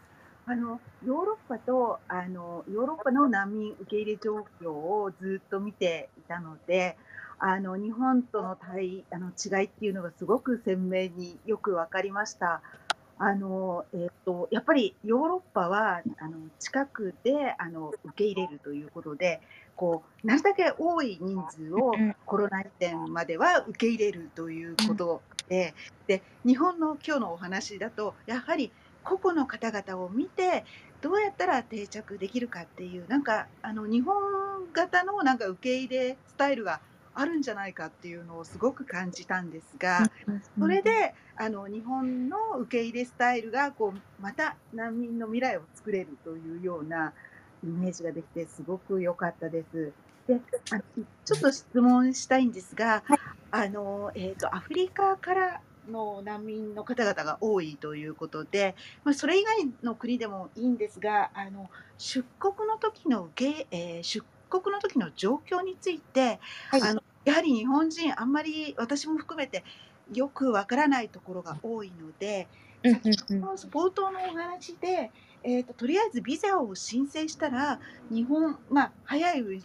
あのヨーロッパとあのヨーロッパの難民受け入れ状況をずっと見ていたので、あの日本との対あの違いっていうのがすごく鮮明によくわかりました。あのえっ、とやっぱりヨーロッパはあの近くであの受け入れるということで、こうなるだけ多い人数をうんコロナ以前までは受け入れるということで、で日本の今日のお話だとやはり個々の方々を見てどうやったら定着できるかっていうなんかあの日本型のなんか受け入れスタイルがあるんじゃないかっていうのをすごく感じたんですが、それであの日本の受け入れスタイルがこうまた難民の未来を作れるというようなイメージができてすごく良かったです。であちょっと質問したいんですが、あのえー、とアフリカからの難民の方々が多いということで、まあ、それ以外の国でもいいんですがあの出国の時の受け、えー出国の時の状況について、はい。あのやはり日本人あんまり私も含めてよくわからないところが多いので、うん先ほうんどの冒頭のお話で、えー、ととりあえずビザを申請したら日本、まあ、早いう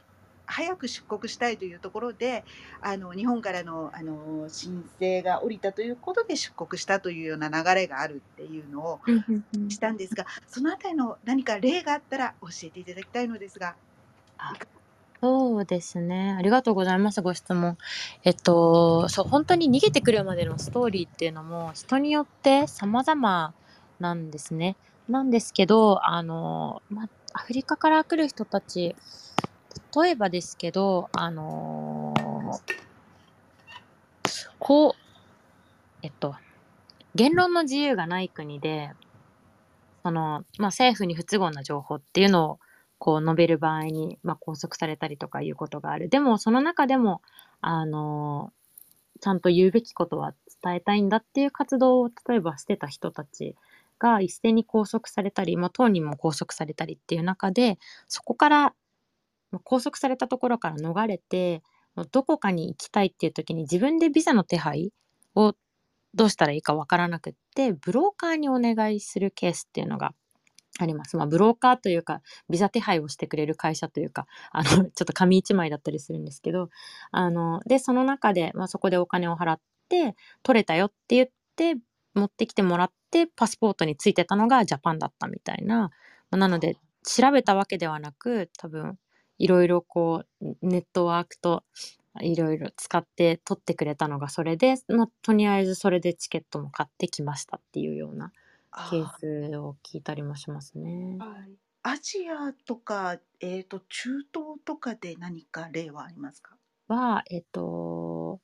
早く出国したいというところであの日本からのあの申請が下りたということで出国したというような流れがあるっていうのをしたんですがそのあたりの何か例があったら教えていただきたいのですが。そうですね。ありがとうございます、ご質問。えっと、そう、本当に逃げてくるまでのストーリーっていうのも、人によって様々なんですね。なんですけど、あの、ま、アフリカから来る人たち、例えばですけど、あの、こう、えっと、言論の自由がない国で、その、まあ、政府に不都合な情報っていうのをこう述べる場合に、まあ、拘束されたりとかいうことがある。でも、その中でも、あの、ちゃんと言うべきことは伝えたいんだっていう活動を例えばしてた人たちが一斉に拘束されたり、まあ、当人も拘束されたりっていう中で、そこから、拘束されたところから逃れて、どこかに行きたいっていう時に自分でビザの手配をどうしたらいいかわからなくって、ブローカーにお願いするケースっていうのがあります。まあ、ブローカーというか、ビザ手配をしてくれる会社というか、あの、ちょっと紙一枚だったりするんですけど、あの、で、その中で、まあ、そこでお金を払って、取れたよって言って、持ってきてもらって、パスポートについてたのがジャパンだったみたいな。まあなので、調べたわけではなく、多分、いろいろこう、ネットワークと、いろいろ使って取ってくれたのがそれで、まあ、とりあえずそれでチケットも買ってきましたっていうようなケースを聞いたりもしますね。はいアジアとか、えー、と中東とかで何か例はありますか？は、えっと、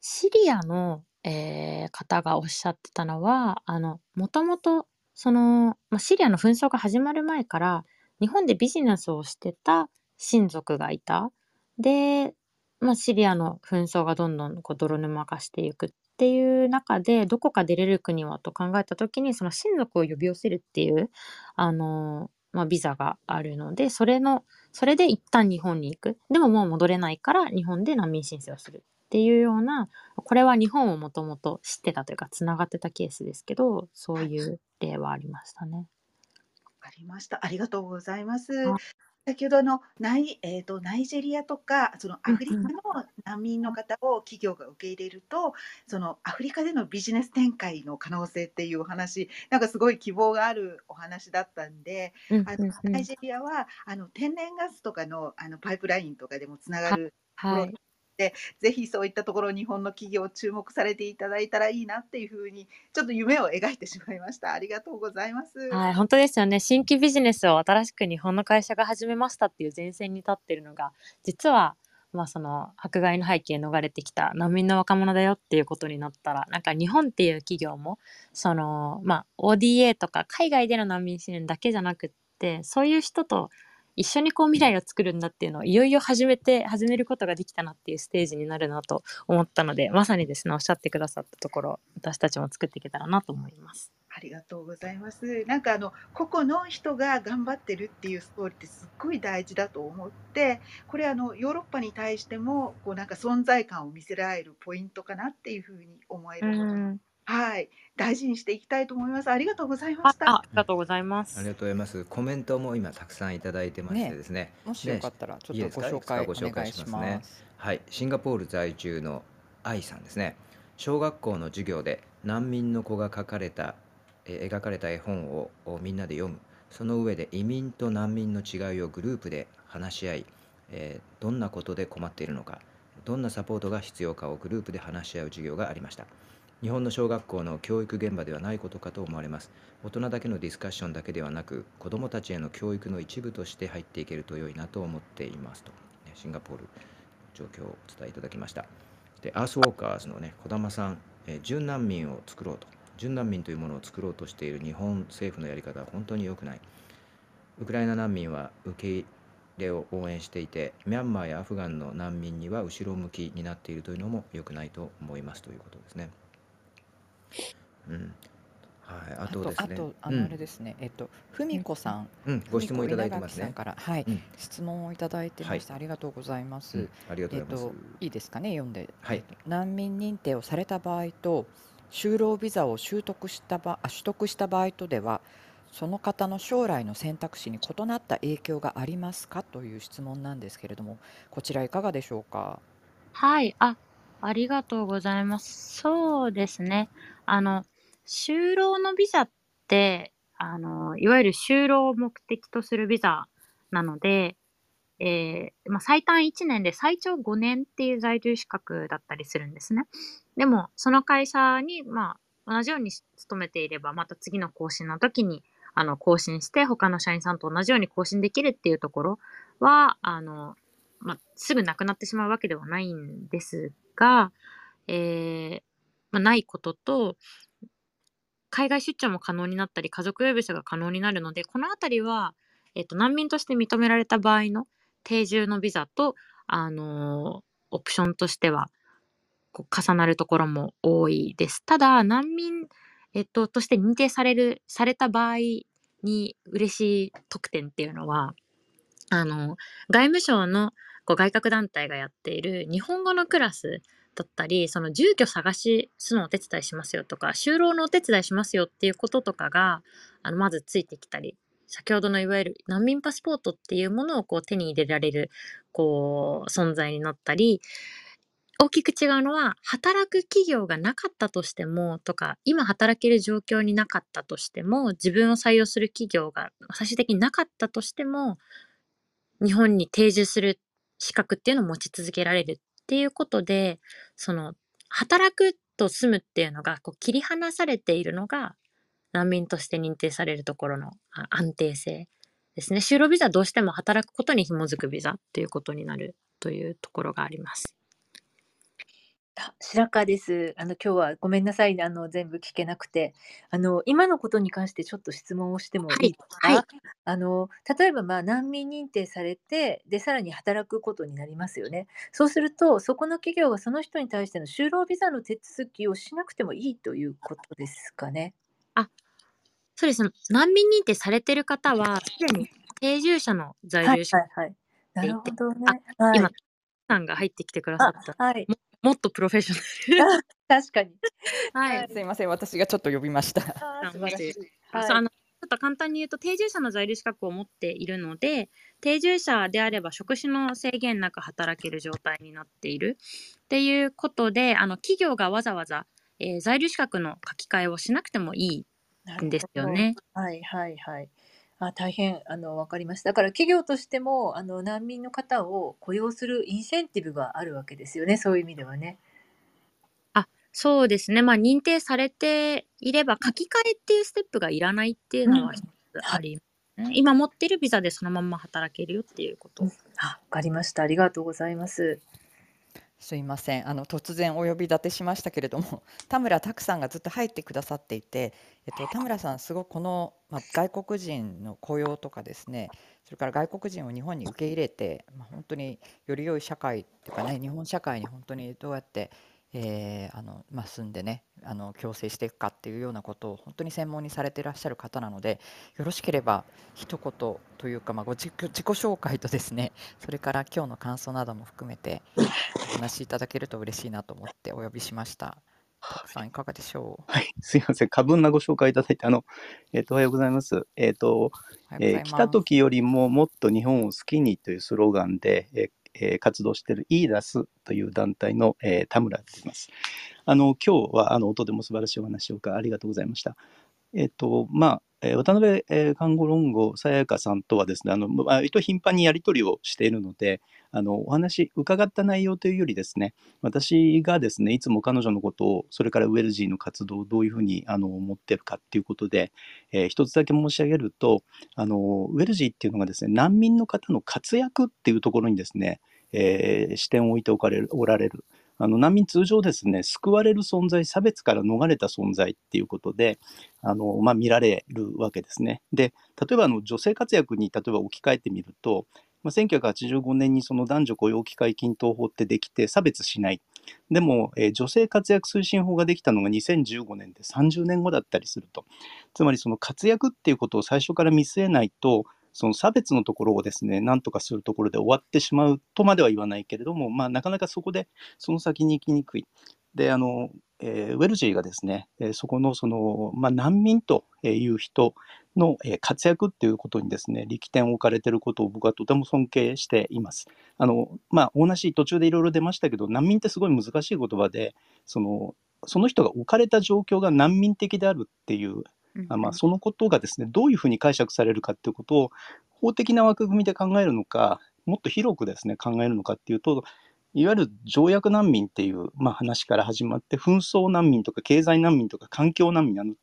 シリアの、えー方がおっしゃってたのは、あの、もともと、その、まあ、シリアの紛争が始まる前から、日本でビジネスをしてた親族がいた。で、まあ、シリアの紛争がどんどんこう泥沼化していくっていう中で、どこか出れる国はと考えたときに、その親族を呼び寄せるっていう、あの、まあ、ビザがあるので、それの、それで一旦日本に行く。でももう戻れないから日本で難民申請をするっていうような、これは日本をもともと知ってたというか、つながってたケースですけど、そういう例はありましたね。ありました。ありがとうございますはい。先ほどあのナイ,、えー、とナイジェリアとかそのアフリカうんの難民の方を企業が受け入れると、そのアフリカでのビジネス展開の可能性っていうお話なんかすごい希望があるお話だったんでうんあのナイジェリアはあの天然ガスとかのあのパイプラインとかでもつながるはい。ぜひそういったところ日本の企業注目されていただいたらいいなっていうふうにちょっと夢を描いてしまいました。ありがとうございます。はい、本当ですよね。新規ビジネスを新しく日本の会社が始めましたっていう前線に立ってるのが、実は、まあその迫害の背景逃れてきた難民の若者だよっていうことになったら、なんか日本っていう企業も、その、まあ ODA とか海外での難民支援だけじゃなくって、そういう人と一緒にこう未来を作るんだっていうのをいよいよ始めて、始めることができたなっていうステージになるなと思ったので、まさにですね、おっしゃってくださったところ、私たちも作っていけたらなと思います。ありがとうございます。なんかあの個々の人が頑張ってるっていうストーリーってすっごい大事だと思って、これあのヨーロッパに対してもこうなんか存在感を見せられるポイントかなっていうふうに思えうるこ。はい、大事にしていきたいと思います。ありがとうございまあ、した。あありがとうございます。ありがとうございます。コメントも今たくさんいただいてましてねですね。もしよかったらちょいいですか？っとご紹介いくつか？ご紹お願いし介しますねます。はい、シンガポール在住の愛さんですね。小学校の授業で難民の子が描かれた、えー描かれた絵本ををみんなで読む。その上で移民と難民の違いをグループで話し合い、えーどんなことで困っているのか、どんなサポートが必要かをグループで話し合う授業がありました。日本の小学校の教育現場ではないことかと思われます。大人だけのディスカッションだけではなく、子どもたちへの教育の一部として入っていけると良いなと思っていますと、ねシンガポール状況をお伝えいただきました。で、アースウォーカーズのね、児玉さん、え準難民を作ろうと、準難民というものを作ろうとしている日本政府のやり方は本当に良くない。ウクライナ難民は受け入れを応援していて、ミャンマーやアフガンの難民には後ろ向きになっているというのも良くないと思いますということですね。うん。はい、ああとあとですね。とあうん。のあれですね、えっと文子さん、うん、ご質問いただ稲垣さんますね。から。はい。うん、質問をいただいてましてありがとうございます。うん、ありがとうございます。いいですかね読んで、はい。えっと難民認定をされた場合と就労ビザを習得した場あ取得した場合とではその方の将来の選択肢に異なった影響がありますか？という質問なんですけれども、こちらいかがでしょうか？はい、あ、ありがとうございます。そうですね。あの、就労のビザって、あの、いわゆる就労を目的とするビザなので、えーまあ、最短1年で最長5年っていう在留資格だったりするんですね。でも、その会社に、まあ、同じように勤めていれば、また次の更新の時に、あの、更新して、他の社員さんと同じように更新できるっていうところは、あの、まあ、すぐなくなってしまうわけではないんですが、えーまあ、ないことと、海外出張も可能になったり、家族呼び者が可能になるので、このあたりは、えっと、難民として認められた場合の定住のビザと、あのーオプションとしては、こう重なるところも多いです。ただ、難民、えっと、として認定される、された場合に嬉しい特典っていうのは、あの、外務省のこう外郭団体がやっている日本語のクラスだったり、その住居探しするのお手伝いしますよとか、就労のお手伝いしますよっていうこととかが、あの、まずついてきたり、先ほどのいわゆる難民パスポートっていうものをこう手に入れられる、こう、存在になったり、大きく違うのは、働く企業がなかったとしても、とか、今働ける状況になかったとしても、自分を採用する企業が最終的になかったとしても、日本に定住する資格っていうのを持ち続けられるっていうことで、その、働くと住むっていうのがこう切り離されているのが、難民として認定されるところの安定性ですね。就労ビザはどうしても働くことに紐づくビザっていうことになるというところがあります。あ白川です。あの今日はごめんなさいね。あの全部聞けなくて、あの今のことに関してちょっと質問をしてもはいいいですか？はいあの例えばまあ難民認定されて、でさらに働くことになりますよね。そうするとそこの企業がその人に対しての就労ビザの手続きをしなくてもいいということですかね？そうですね。難民認定されてる方は、すでに定住者の在はい留者はいはい。なるほどね。あはい。今さんが入ってきてくださあった。はい。もっとプロフェッショナル。確かに。はい。はいすいません、私がちょっと呼びました。あー 素晴らしい。あのちょっと簡単に言うと定住者の在留資格を持っているので定住者であれば職種の制限なく働ける状態になっているっていうことであの企業がわざわざ、えー在留資格の書き換えをしなくてもいないるんですよね。はいはいはい。あ大変あの分かりました。だから企業としてもあの難民の方を雇用するインセンティブがあるわけですよね。そういう意味ではね。そうですね、まあ、認定されていれば書き換えっていうステップがいらないっていうのは一つありますね。今持ってるビザでそのまんま働けるよっていうこと。あ分かりました。ありがとうございます。すいません。あの突然お呼び立てしましたけれども 田村拓さんがずっと入ってくださっていて、えっと、田村さんすごくこの、まあ、外国人の雇用とかですねそれから外国人を日本に受け入れて、まあ、本当により良い社会というかね日本社会に本当にどうやって、えーあのまあ、住んでねあの共生していくかっていうようなことを本当に専門にされていらっしゃる方なのでよろしければ一言というか、まあ、ご自己自己紹介とですねそれから今日の感想なども含めてお話しいただけると嬉しいなと思ってお呼びしました。たくさんいかがでしょう？はい、すいません。過分なご紹介いただいて、あの、えっ、と、おはようございます。えっ、と、おはようございますえー来た時よりももっと日本を好きにというスローガンで、えーえー活動しているイーダスという団体の、えー田村でいます。あの、今日は、あの、音でも素晴らしいお話をありがとうございました。えっ、と、まあ、え渡辺、え看護論語さやかさんとはですね、あの、割と頻繁にやり取りをしているので、あの、お話伺った内容というよりですね、私がですねいつも彼女のことをそれからウェルジーの活動をどういうふうにあの思ってるかっていうことで、えー一つだけ申し上げるとあのウェルジーっていうのがですね難民の方の活躍っていうところにですね、えー視点を置いておかれるおられる。あの難民通常ですね救われる存在差別から逃れた存在っていうことであの、まあ、見られるわけですね。で例えばあの女性活躍に例えば置き換えてみると、まあ、1985年にその男女雇用機会均等法ってできて差別しない。でも、えー女性活躍推進法ができたのが2015年で30年後だったりすると。つまりその活躍っていうことを最初から見据えないと、その差別のところをですね、なんとかするところで終わってしまうとまでは言わないけれども、まあなかなかそこでその先に行きにくい。であの、えーウェルジーがですね、えーそこのその、まあ、難民という人のえー活躍っていうことにですね力点を置かれてることを僕はとても尊敬しています。あのまあ、お話途中でいろいろ出ましたけど難民ってすごい難しい言葉でそのその人が置かれた状況が難民的であるっていうあまあ、そのことがですねどういうふうに解釈されるかっていうことを法的な枠組みで考えるのかもっと広くですね考えるのかっていうといわゆる条約難民っていう、まあ、話から始まって紛争難民とか経済難民とか環境難民あの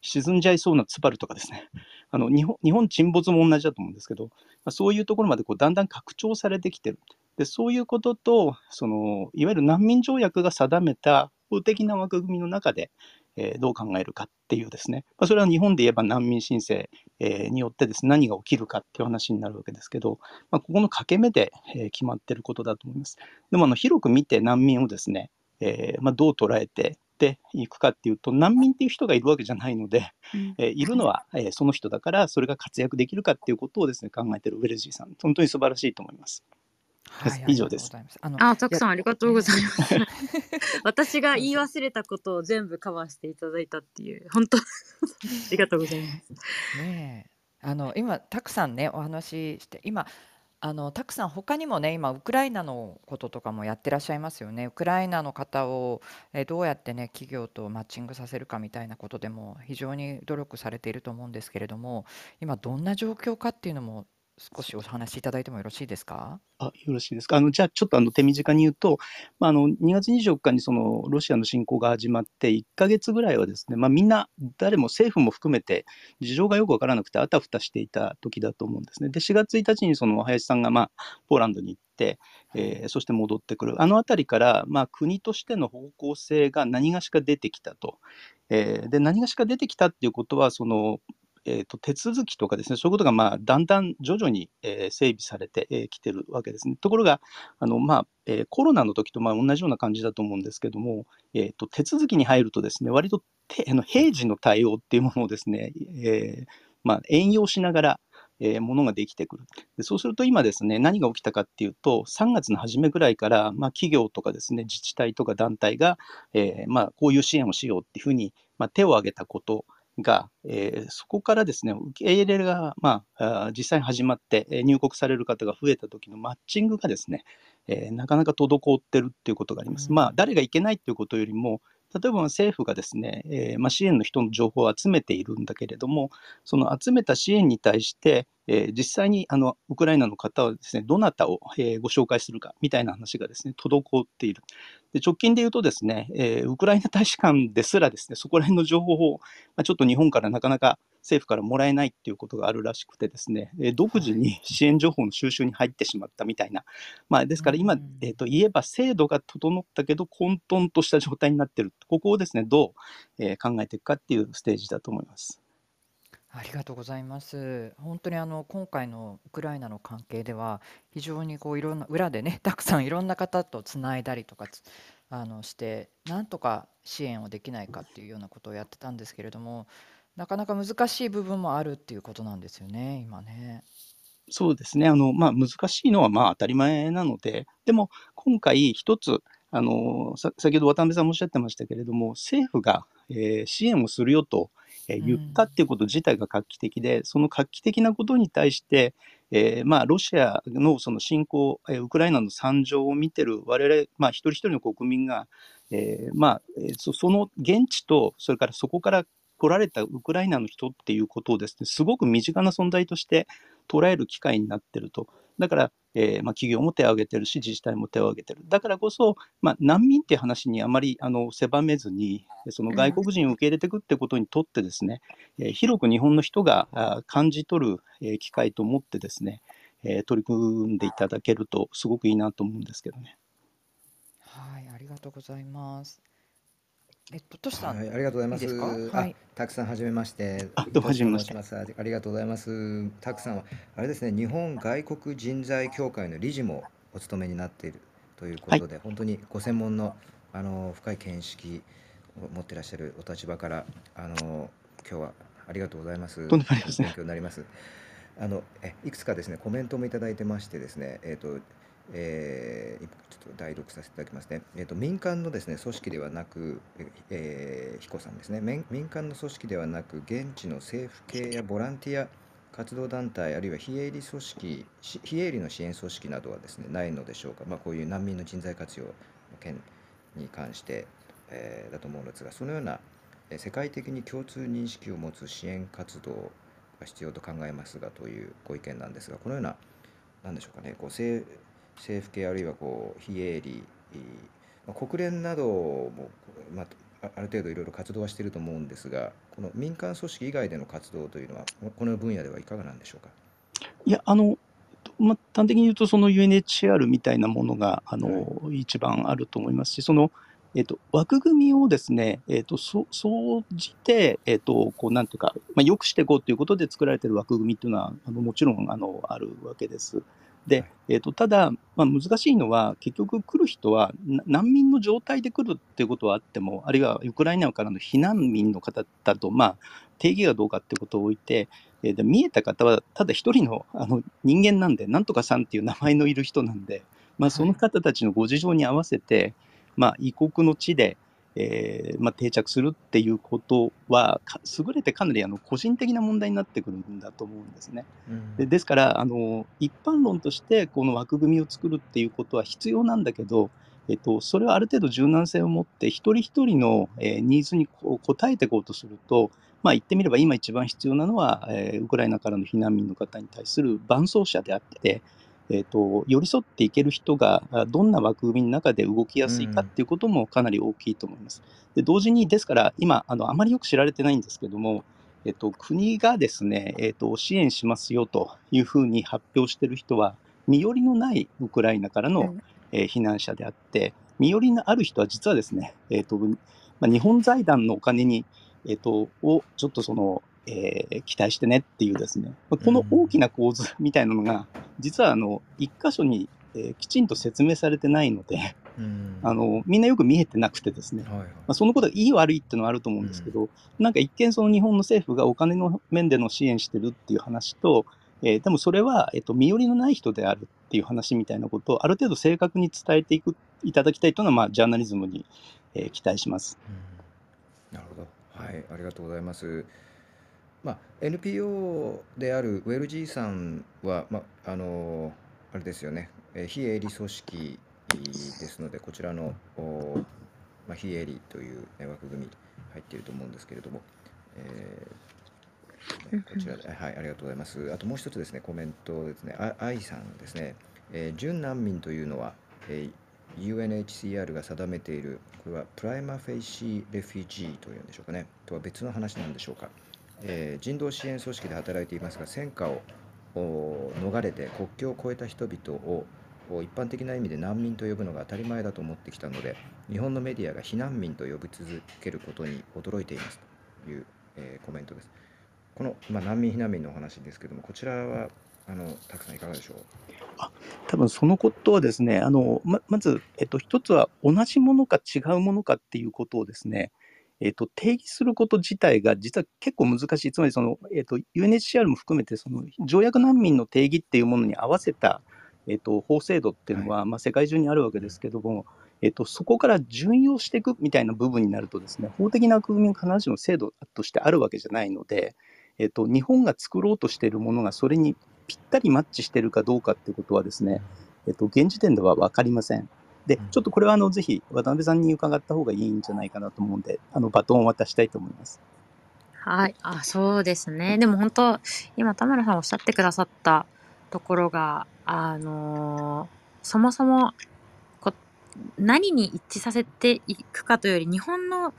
沈んじゃいそうなツバルとかですね。あの日本日本沈没も同じだと思うんですけど、まあ、そういうところまでこうだんだん拡張されてきてる。でそういうこととそのいわゆる難民条約が定めた法的な枠組みの中でえーどう考えるかっていうですね、まあ、それは日本で言えば難民申請、えーによってですね何が起きるかっていう話になるわけですけど、まあ、ここの掛け目で、えー決まってることだと思います。でもあの広く見て難民をですね、えーまあ、どう捉えてでいくかっていうと難民っていう人がいるわけじゃないので、えーいるのは、えーその人だからそれが活躍できるかっていうことをですね考えてるウェルジーさん本当に素晴らしいと思います。はい、以上ですありがとうございます。あのあ、たくさんいありがとうございます。私が言い忘れたことを全部カバーしていただいたっていう、本当 ありがとうございます。ねえ、あの今たくさんねお話しして今あのたくさん他にもね今ウクライナのこととかもやってらっしゃいますよね。ウクライナの方をえどうやってね企業とマッチングさせるかみたいなことでも非常に努力されていると思うんですけれども今どんな状況かっていうのも少しお話しいただいてもよろしいですか？あよろしいですか？あのじゃあちょっとあの手短に言うと、まあ、あの2月24日にそのロシアの侵攻が始まって1ヶ月ぐらいはですね、まあ、みんな誰も政府も含めて事情がよくわからなくてあたふたしていた時だと思うんですね。で4月1日にその林さんがまあポーランドに行って、えーそして戻ってくるあの辺りからまあ国としての方向性が何がしか出てきたと。えーで何がしか出てきたっていうことはそのえー、と手続きとかですね、そういうことがまあだんだん徐々に、えー整備されてき、え来てるわけですね。ところが、あのまあえーコロナの時とまあ同じような感じだと思うんですけども、えー、と手続きに入るとですね、割とてあの平時の対応っていうものをですね、えーまあ、援用しながら、えーものができてくるで。そうすると今ですね、何が起きたかっていうと、3月の初めぐらいから、まあ、企業とかですね、自治体とか団体が、えーまあ、こういう支援をしようっていうふうに、まあ、手を挙げたことが、えーそこからですね、受け入れが、まあ、実際に始まって、えー入国される方が増えた時のマッチングがですね、えーなかなか滞ってるっていうことがあります。うんまあ、誰がいけないっていうことよりも、例えば政府がですね、えーまあ、支援の人の情報を集めているんだけれども、その集めた支援に対して、えー実際にあのウクライナの方はですね、どなたを、えーご紹介するかみたいな話がですね、滞っている。で直近で言うとですね、えーウクライナ大使館ですらですね、そこら辺の情報を、まあ、ちょっと日本からなかなか政府からもらえないっていうことがあるらしくてですね、えー独自に支援情報の収集に入ってしまったみたいな、まあ、ですから今、うんえー、と言えば制度が整ったけど混沌とした状態になってる、ここをですね、どう、えー考えていくかっていうステージだと思います。ありがとうございます。本当にあの今回のウクライナの関係では非常にこういろんな裏でね たくさんいろんな方とつないだりとかつあのしてなんとか支援をできないかっていうようなことをやってたんですけれどもなかなか難しい部分もあるっていうことなんですよね今ね。そうですね。あの、まあ、難しいのはまあ当たり前なので、でも今回一つ、あの、さ先ほど渡辺さんもおっしゃってましたけれども、政府が、えー支援をするよと、えー言ったっていうこと自体が画期的で、その画期的なことに対して、えーまあ、ロシアのその侵攻、えーウクライナの惨状を見てる我々、まあ、一人一人の国民が、えーまあ、その現地と、それからそこから来られたウクライナの人っていうことをですね、すごく身近な存在として捉える機会になってると。だから、えーまあ、企業も手を挙げてるし、自治体も手を挙げてる。だからこそ、まあ、難民っていう話にあまりあの狭めずに、その外国人を受け入れていくってことにとってですね、えー広く日本の人が感じ取る、えー機会と思ってですね、えー取り組んでいただけるとすごくいいなと思うんですけどね。はい、ありがとうございます。えっと、としさん、はい、ありがとうございます。いいですはい、たくさんはじめまして。あどうもはじめまして伊藤と申しますありがとうございます。たくさんはあれですね、日本外国人材協会の理事もお務めになっているということで、本当にご専門のあの深い見識を持っていらっしゃるお立場からあの今日はありがとうございます。とんでもありません勉強になります。あのえいくつかですねコメントもいただいてましてですね、えっ、とえー、ちょっと代読させていただきますね。えーと、民間のですね組織ではなく、えー、彦さんですね。民、間の組織ではなく、現地の政府系やボランティア活動団体、あるいは非営利組織、非営利の支援組織などはですねないのでしょうか、まあ、こういう難民の人材活用の件に関して、えー、だと思うのですが、そのような世界的に共通認識を持つ支援活動が必要と考えますがというご意見なんですが、このような、なんでしょうかね、こう政政府系あるいはこう非営利、まあ、国連なども、まあ、ある程度いろいろ活動はしていると思うんですが、この民間組織以外での活動というのは、この分野ではいかがなんでしょうか？いや、あの、まあ、端的に言うと、その UNHCR みたいなものがあの、はい、一番あると思いますし、そのえっと、枠組みをですね、えっと、そ総じて、えっと、こう、なんていうか、まあ、よくしていこうということで作られている枠組みっていうのは、あのもちろんあのあるわけです。で、えっと、ただ、まあ、難しいのは、結局来る人は難民の状態で来るっていうことはあっても、あるいはウクライナからの避難民の方だと、まあ、定義がどうかってことを置いて、えー、で見えた方はただ一人のあの人間なんで、なんとかさんっていう名前のいる人なんで、まあ、その方たちのご事情に合わせて、はいまあ、異国の地で、えーまあ、定着するっていうことは優れてかなりあの個人的な問題になってくるんだと思うんですね。うん、でですからあの一般論としてこの枠組みを作るっていうことは必要なんだけど、えっと、それはある程度柔軟性を持って一人一人の、えー、ニーズに応えていこうとすると、まあ、言ってみれば今一番必要なのは、えー、ウクライナからの避難民の方に対する伴走者であって、えーと、寄り添っていける人がどんな枠組みの中で動きやすいかっていうこともかなり大きいと思います。で同時にですから今あのあまりよく知られてないんですけども、えっ、ー、と、国がですね、えっ、ー、と、支援しますよというふうに発表している人は身寄りのないウクライナからの、うん、えー、避難者であって身寄りのある人は実はですね、えっとまあ、日本財団のお金に、えっとをちょっとそのえー、期待してねっていうですね、この大きな構図みたいなのが、実はあの一箇所に、えー、きちんと説明されてないので、あのみんなよく見えてなくてですね、はいはい、まあ、そのことがいい悪いっていうのはあると思うんですけど、うん、なんか一見その日本の政府がお金の面での支援してるっていう話と、えー、でもそれは、えーと、身寄りのない人であるっていう話みたいなことをある程度正確に伝えていくいただきたいというのは、まあ、ジャーナリズムに、えー、期待します、うん。なるほど。はい、ありがとうございます。まあ、NPO であるウェルジーさんは、まあ、あのあれですよね、え非営利組織ですので、こちらの、まあ、非営利という、ね、枠組み入っていると思うんですけれども、えー、こちらで、はい、ありがとうございます。あともう一つですね、コメントですね、あ愛さんですね、えー、準難民というのは、えー、UNHCR が定めている、これは prima facie refugee というんでしょうかね、とは別の話なんでしょうか。えー、人道支援組織で働いていますが戦火を逃れて国境を越えた人々を一般的な意味で難民と呼ぶのが当たり前だと思ってきたので日本のメディアが避難民と呼び続けることに驚いていますという、えー、コメントです。この、まあ、難民避難民のお話ですけどもこちらはあのたくさんいかがでしょう？あ多分そのことはですねあのままず、えっと、一つは同じものか違うものかっていうことをですねえーと、定義すること自体が実は結構難しい、つまりその、えーと、UNHCR も含めてその条約難民の定義っていうものに合わせた、えーと、法制度っていうのは、はい、まあ、世界中にあるわけですけども、えー、とそこから順用していくみたいな部分になるとですね法的な枠組みが必ずしも制度としてあるわけじゃないので、えー、と日本が作ろうとしているものがそれにぴったりマッチしているかどうかっていうことはですね、えー、と現時点では分かりません。で、ちょっとこれはあのぜひ渡辺さんに伺った方がいいんじゃないかなと思うんで、あのバトンを渡したいと思います。はい、あ、そうですね。でも本当、今田村さんおっしゃってくださったところが、あのー、そもそもこ何に一致させていくかというより、日本の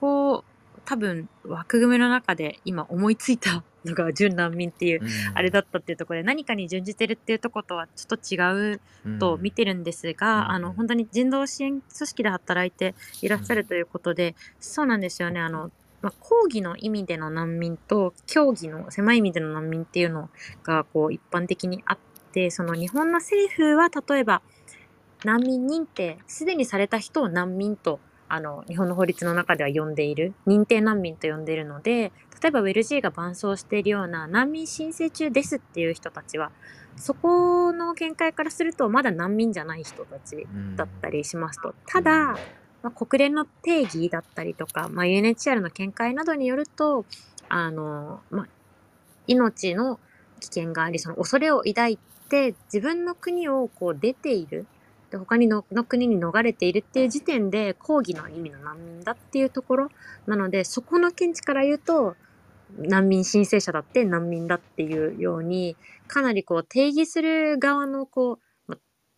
こう多分枠組みの中で今思いついたのが準難民っていうあれだったっていうところで何かに準じてるっていうとことはちょっと違うと見てるんですが、あの本当に人道支援組織で働いていらっしゃるということで、そうなんですよね。あの、まあ、講義の意味での難民と競技の狭い意味での難民っていうのがこう一般的にあってその日本の政府は例えば難民認定すでにされた人を難民とあの、日本の法律の中では呼んでいる、認定難民と呼んでいるので、例えばウェルジーが伴走しているような難民申請中ですっていう人たちは、そこの見解からするとまだ難民じゃない人たちうんだったりしますと。ただ、まあ、国連の定義だったりとか、まあ、UNHCR の見解などによると、あの、まあ、命の危険があり、その恐れを抱いて自分の国をこう出ている。で他にのの国に逃れているっていう時点で抗議の意味の難民だっていうところなのでそこの見地から言うと難民申請者だって難民だっていうようにかなりこう定義する側のこう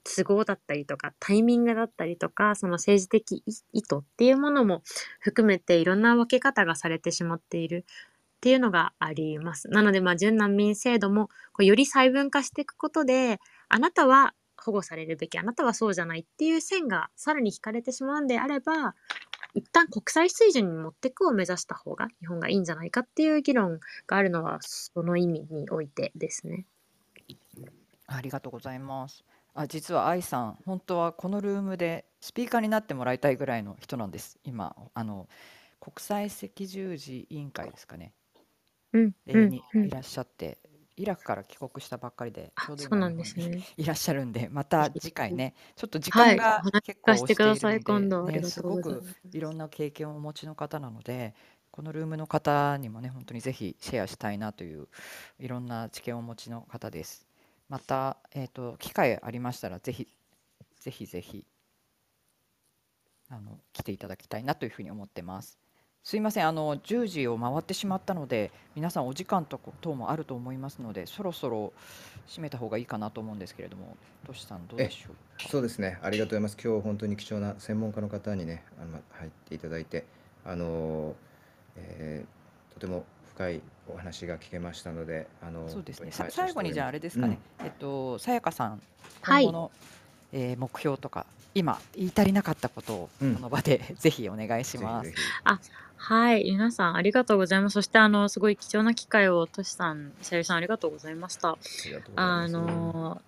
都合だったりとかタイミングだったりとかその政治的意意図っていうものも含めていろんな分け方がされてしまっているっていうのがあります。なのでまあ準難民制度もこうより細分化していくことであなたは保護されるべきあなたはそうじゃないっていう線がさらに引かれてしまうんであれば一旦国際水準に持っていくを目指した方が日本がいいんじゃないかっていう議論があるのはその意味においてですね。ありがとうございます。あ、実は愛さん、本当はこのルームでスピーカーになってもらいたいぐらいの人なんです。今、あの国際赤十字委員会ですかね。うんうんにうんいらっしゃって、イラクから帰国したばっかりで、あちょうどそうなんですね。いらっしゃるんで、また次回ね、ちょっと時はい、間がお話結構聞かせてください、今で、ね、ありがすごくとうございます。いろんな経験をお持ちの方なので、このルームの方にもね、本当にぜひシェアしたいなといういろんな知見をお持ちの方です。また、えっと、機会ありましたら、ぜひ、ぜひぜひ、あの、来ていただきたいなというふうに思ってます。すいません、あの、10時を回ってしまったので、皆さんお時間とこ等もあると思いますので、そろそろ締めた方がいいかなと思うんですけれども、トシさんどうでしょう？か。そうですね、ありがとうございます。今日本当に貴重な専門家の方にね、あのま入っていただいて、あのえーとても深いお話が聞けましたので、あのそうですね。最後にじゃああれですかね。えっとさやかさんはい今後の、えー目標とか今言い足りなかったことをうんこの場で ぜひお願いしぜますひぜ。はい、皆さんありがとうございます。そして、あの、すごい貴重な機会を、トシさん、さゆりさん、ありがとうございました。ひあ。の、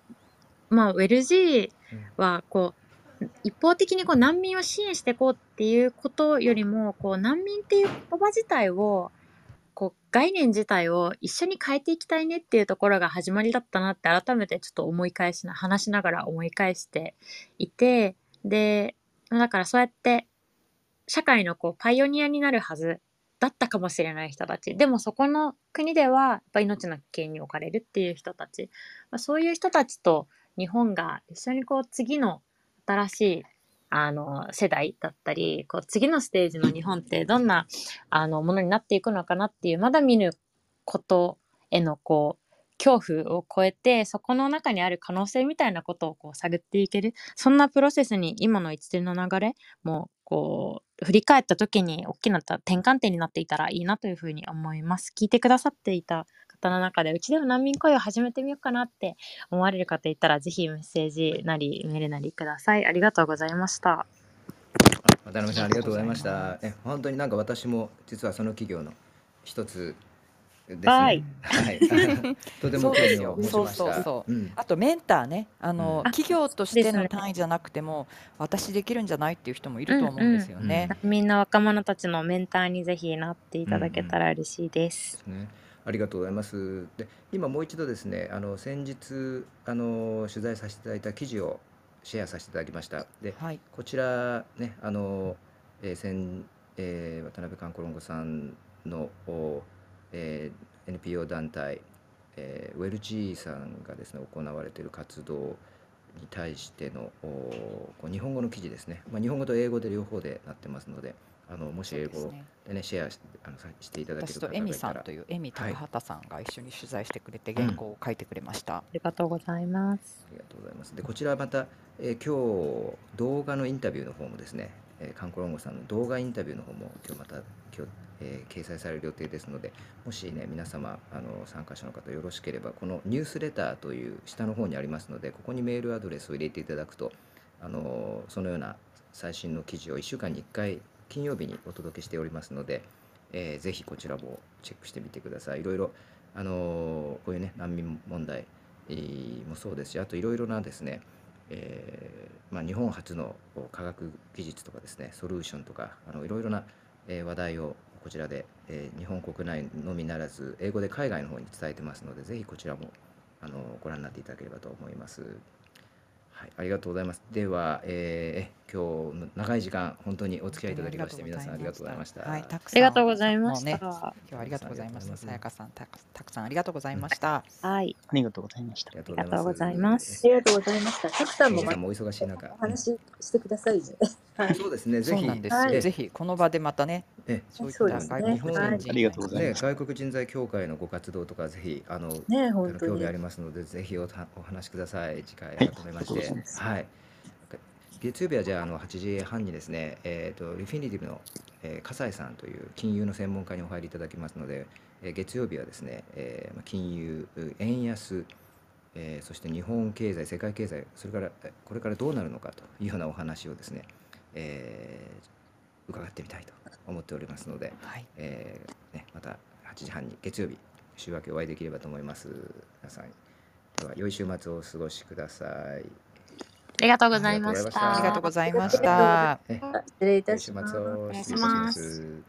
まあ、ウェルジーは、こう、一方的にこう難民を支援していこうっていうことよりも、こう、難民っていう言葉自体を、こう、概念自体を一緒に変えていきたいねっていうところが始まりだったなって改めてちょっと思い返しな、話しながら思い返していて、で、だからそうやって社会のこうパイオニアになるはずだったかもしれない人たち。でもそこの国ではやっぱ命の危険に置かれるっていう人たち。まあ、そういう人たちと日本が一緒にこう次の新しいあの世代だったり、こう次のステージの日本ってどんなあのものになっていくのかなっていう、まだ見ぬことへのこう恐怖を超えてそこの中にある可能性みたいなことをこう探っていけるそんなプロセスに今の一連の流れもこう振り返った時に大きな転換点になっていたらいいなというふうに思います。聞いてくださっていた方の中でうちでも難民声を始めてみようかなって思われる方いたらぜひメッセージなりメールなりください。ありがとうございました。渡辺さんありがとうございました。え本当になんか私も実はその企業の一つですね。はい。はい。とても興味を持ちそうました。そうそうう。ん。あとメンターねあの、うん。企業としての単位じゃなくても私できるんじゃないっていう人もいると思うんですよね。難民の若者たちのメンターにぜひなっていただけたら嬉しいです、ですね。ありがとうございます。で、今もう一度ですね、あの先日あの取材させていただいた記事をシェアさせていただきました。で、はいこちらね、あの、えー、先えー渡辺カンコロンゴさんの、おえー NPO 団体、えーウェルジーさんがですね行われている活動に対しての日本語の記事ですね、まあ、日本語と英語で両方でなってますのであのもし英語ですねでねシェアしあのさしていただけ私とエミる方がいたらさんというエミはい高畑さんが一緒に取材してくれてうん原稿を書いてくれました。ありがとうございますありがとうございます。で、こちらまた、えー今日動画のインタビューの方もですね、えー、カンコロンゴさんの動画インタビューの方も今日また今日、えー掲載される予定ですので、もしね皆様あの参加者の方よろしければこのニュースレターという下の方にありますので、ここにメールアドレスを入れていただくと、あのそのような最新の記事を1週間に1回金曜日にお届けしておりますので、えーぜひこちらもチェックしてみてください。いろいろあのこういうね難民問題もそうですしあといろいろなですね、えーまあ、日本初の科学技術とかですねソリューションとかあのいろいろな、話題をこちらで、え日本国内のみならず英語で海外の方に伝えてますのでぜひこちらもあのご覧になっていただければと思います。はい、ありがとうございます。では、えー今日の長い時間本当にお付き合いいただきまして皆さんありがとうございました。はい、たくあさんりがとうございましもうねた。今日はありがとうございました。皆さやかさん、たくさんありがとうございました。はい。ありがとうございましたあ。りありがとうございますありがとうございました。たくさんもお忙しい中お、話ししてくださいね。はい。そうですね。ぜひぜひこの場でまたね、えそういっそうですねた外国はい人ありがとうございねます外国人材協会のご活動とかぜひあのね興味あ。りますのでぜひおたお話しください次回はい改めましてはい月曜日はじゃああの8時半にですねえっ、とリフィニティブの、えー、笠井さんという金融の専門家にお入りいただきますので、えー月曜日はですね、えーまあ金融円安えーそして日本経済世界経済それからえこれからどうなるのかというようなお話をですね、えー伺ってみたいと思っておりますので、はい、えーね、また8時半に月曜日週明けお会いできればと思います。皆さんでは良い週末をお過ごしください。ありがとうございましあた。ありがとうございました。え失礼いたします。末をお願いし失礼します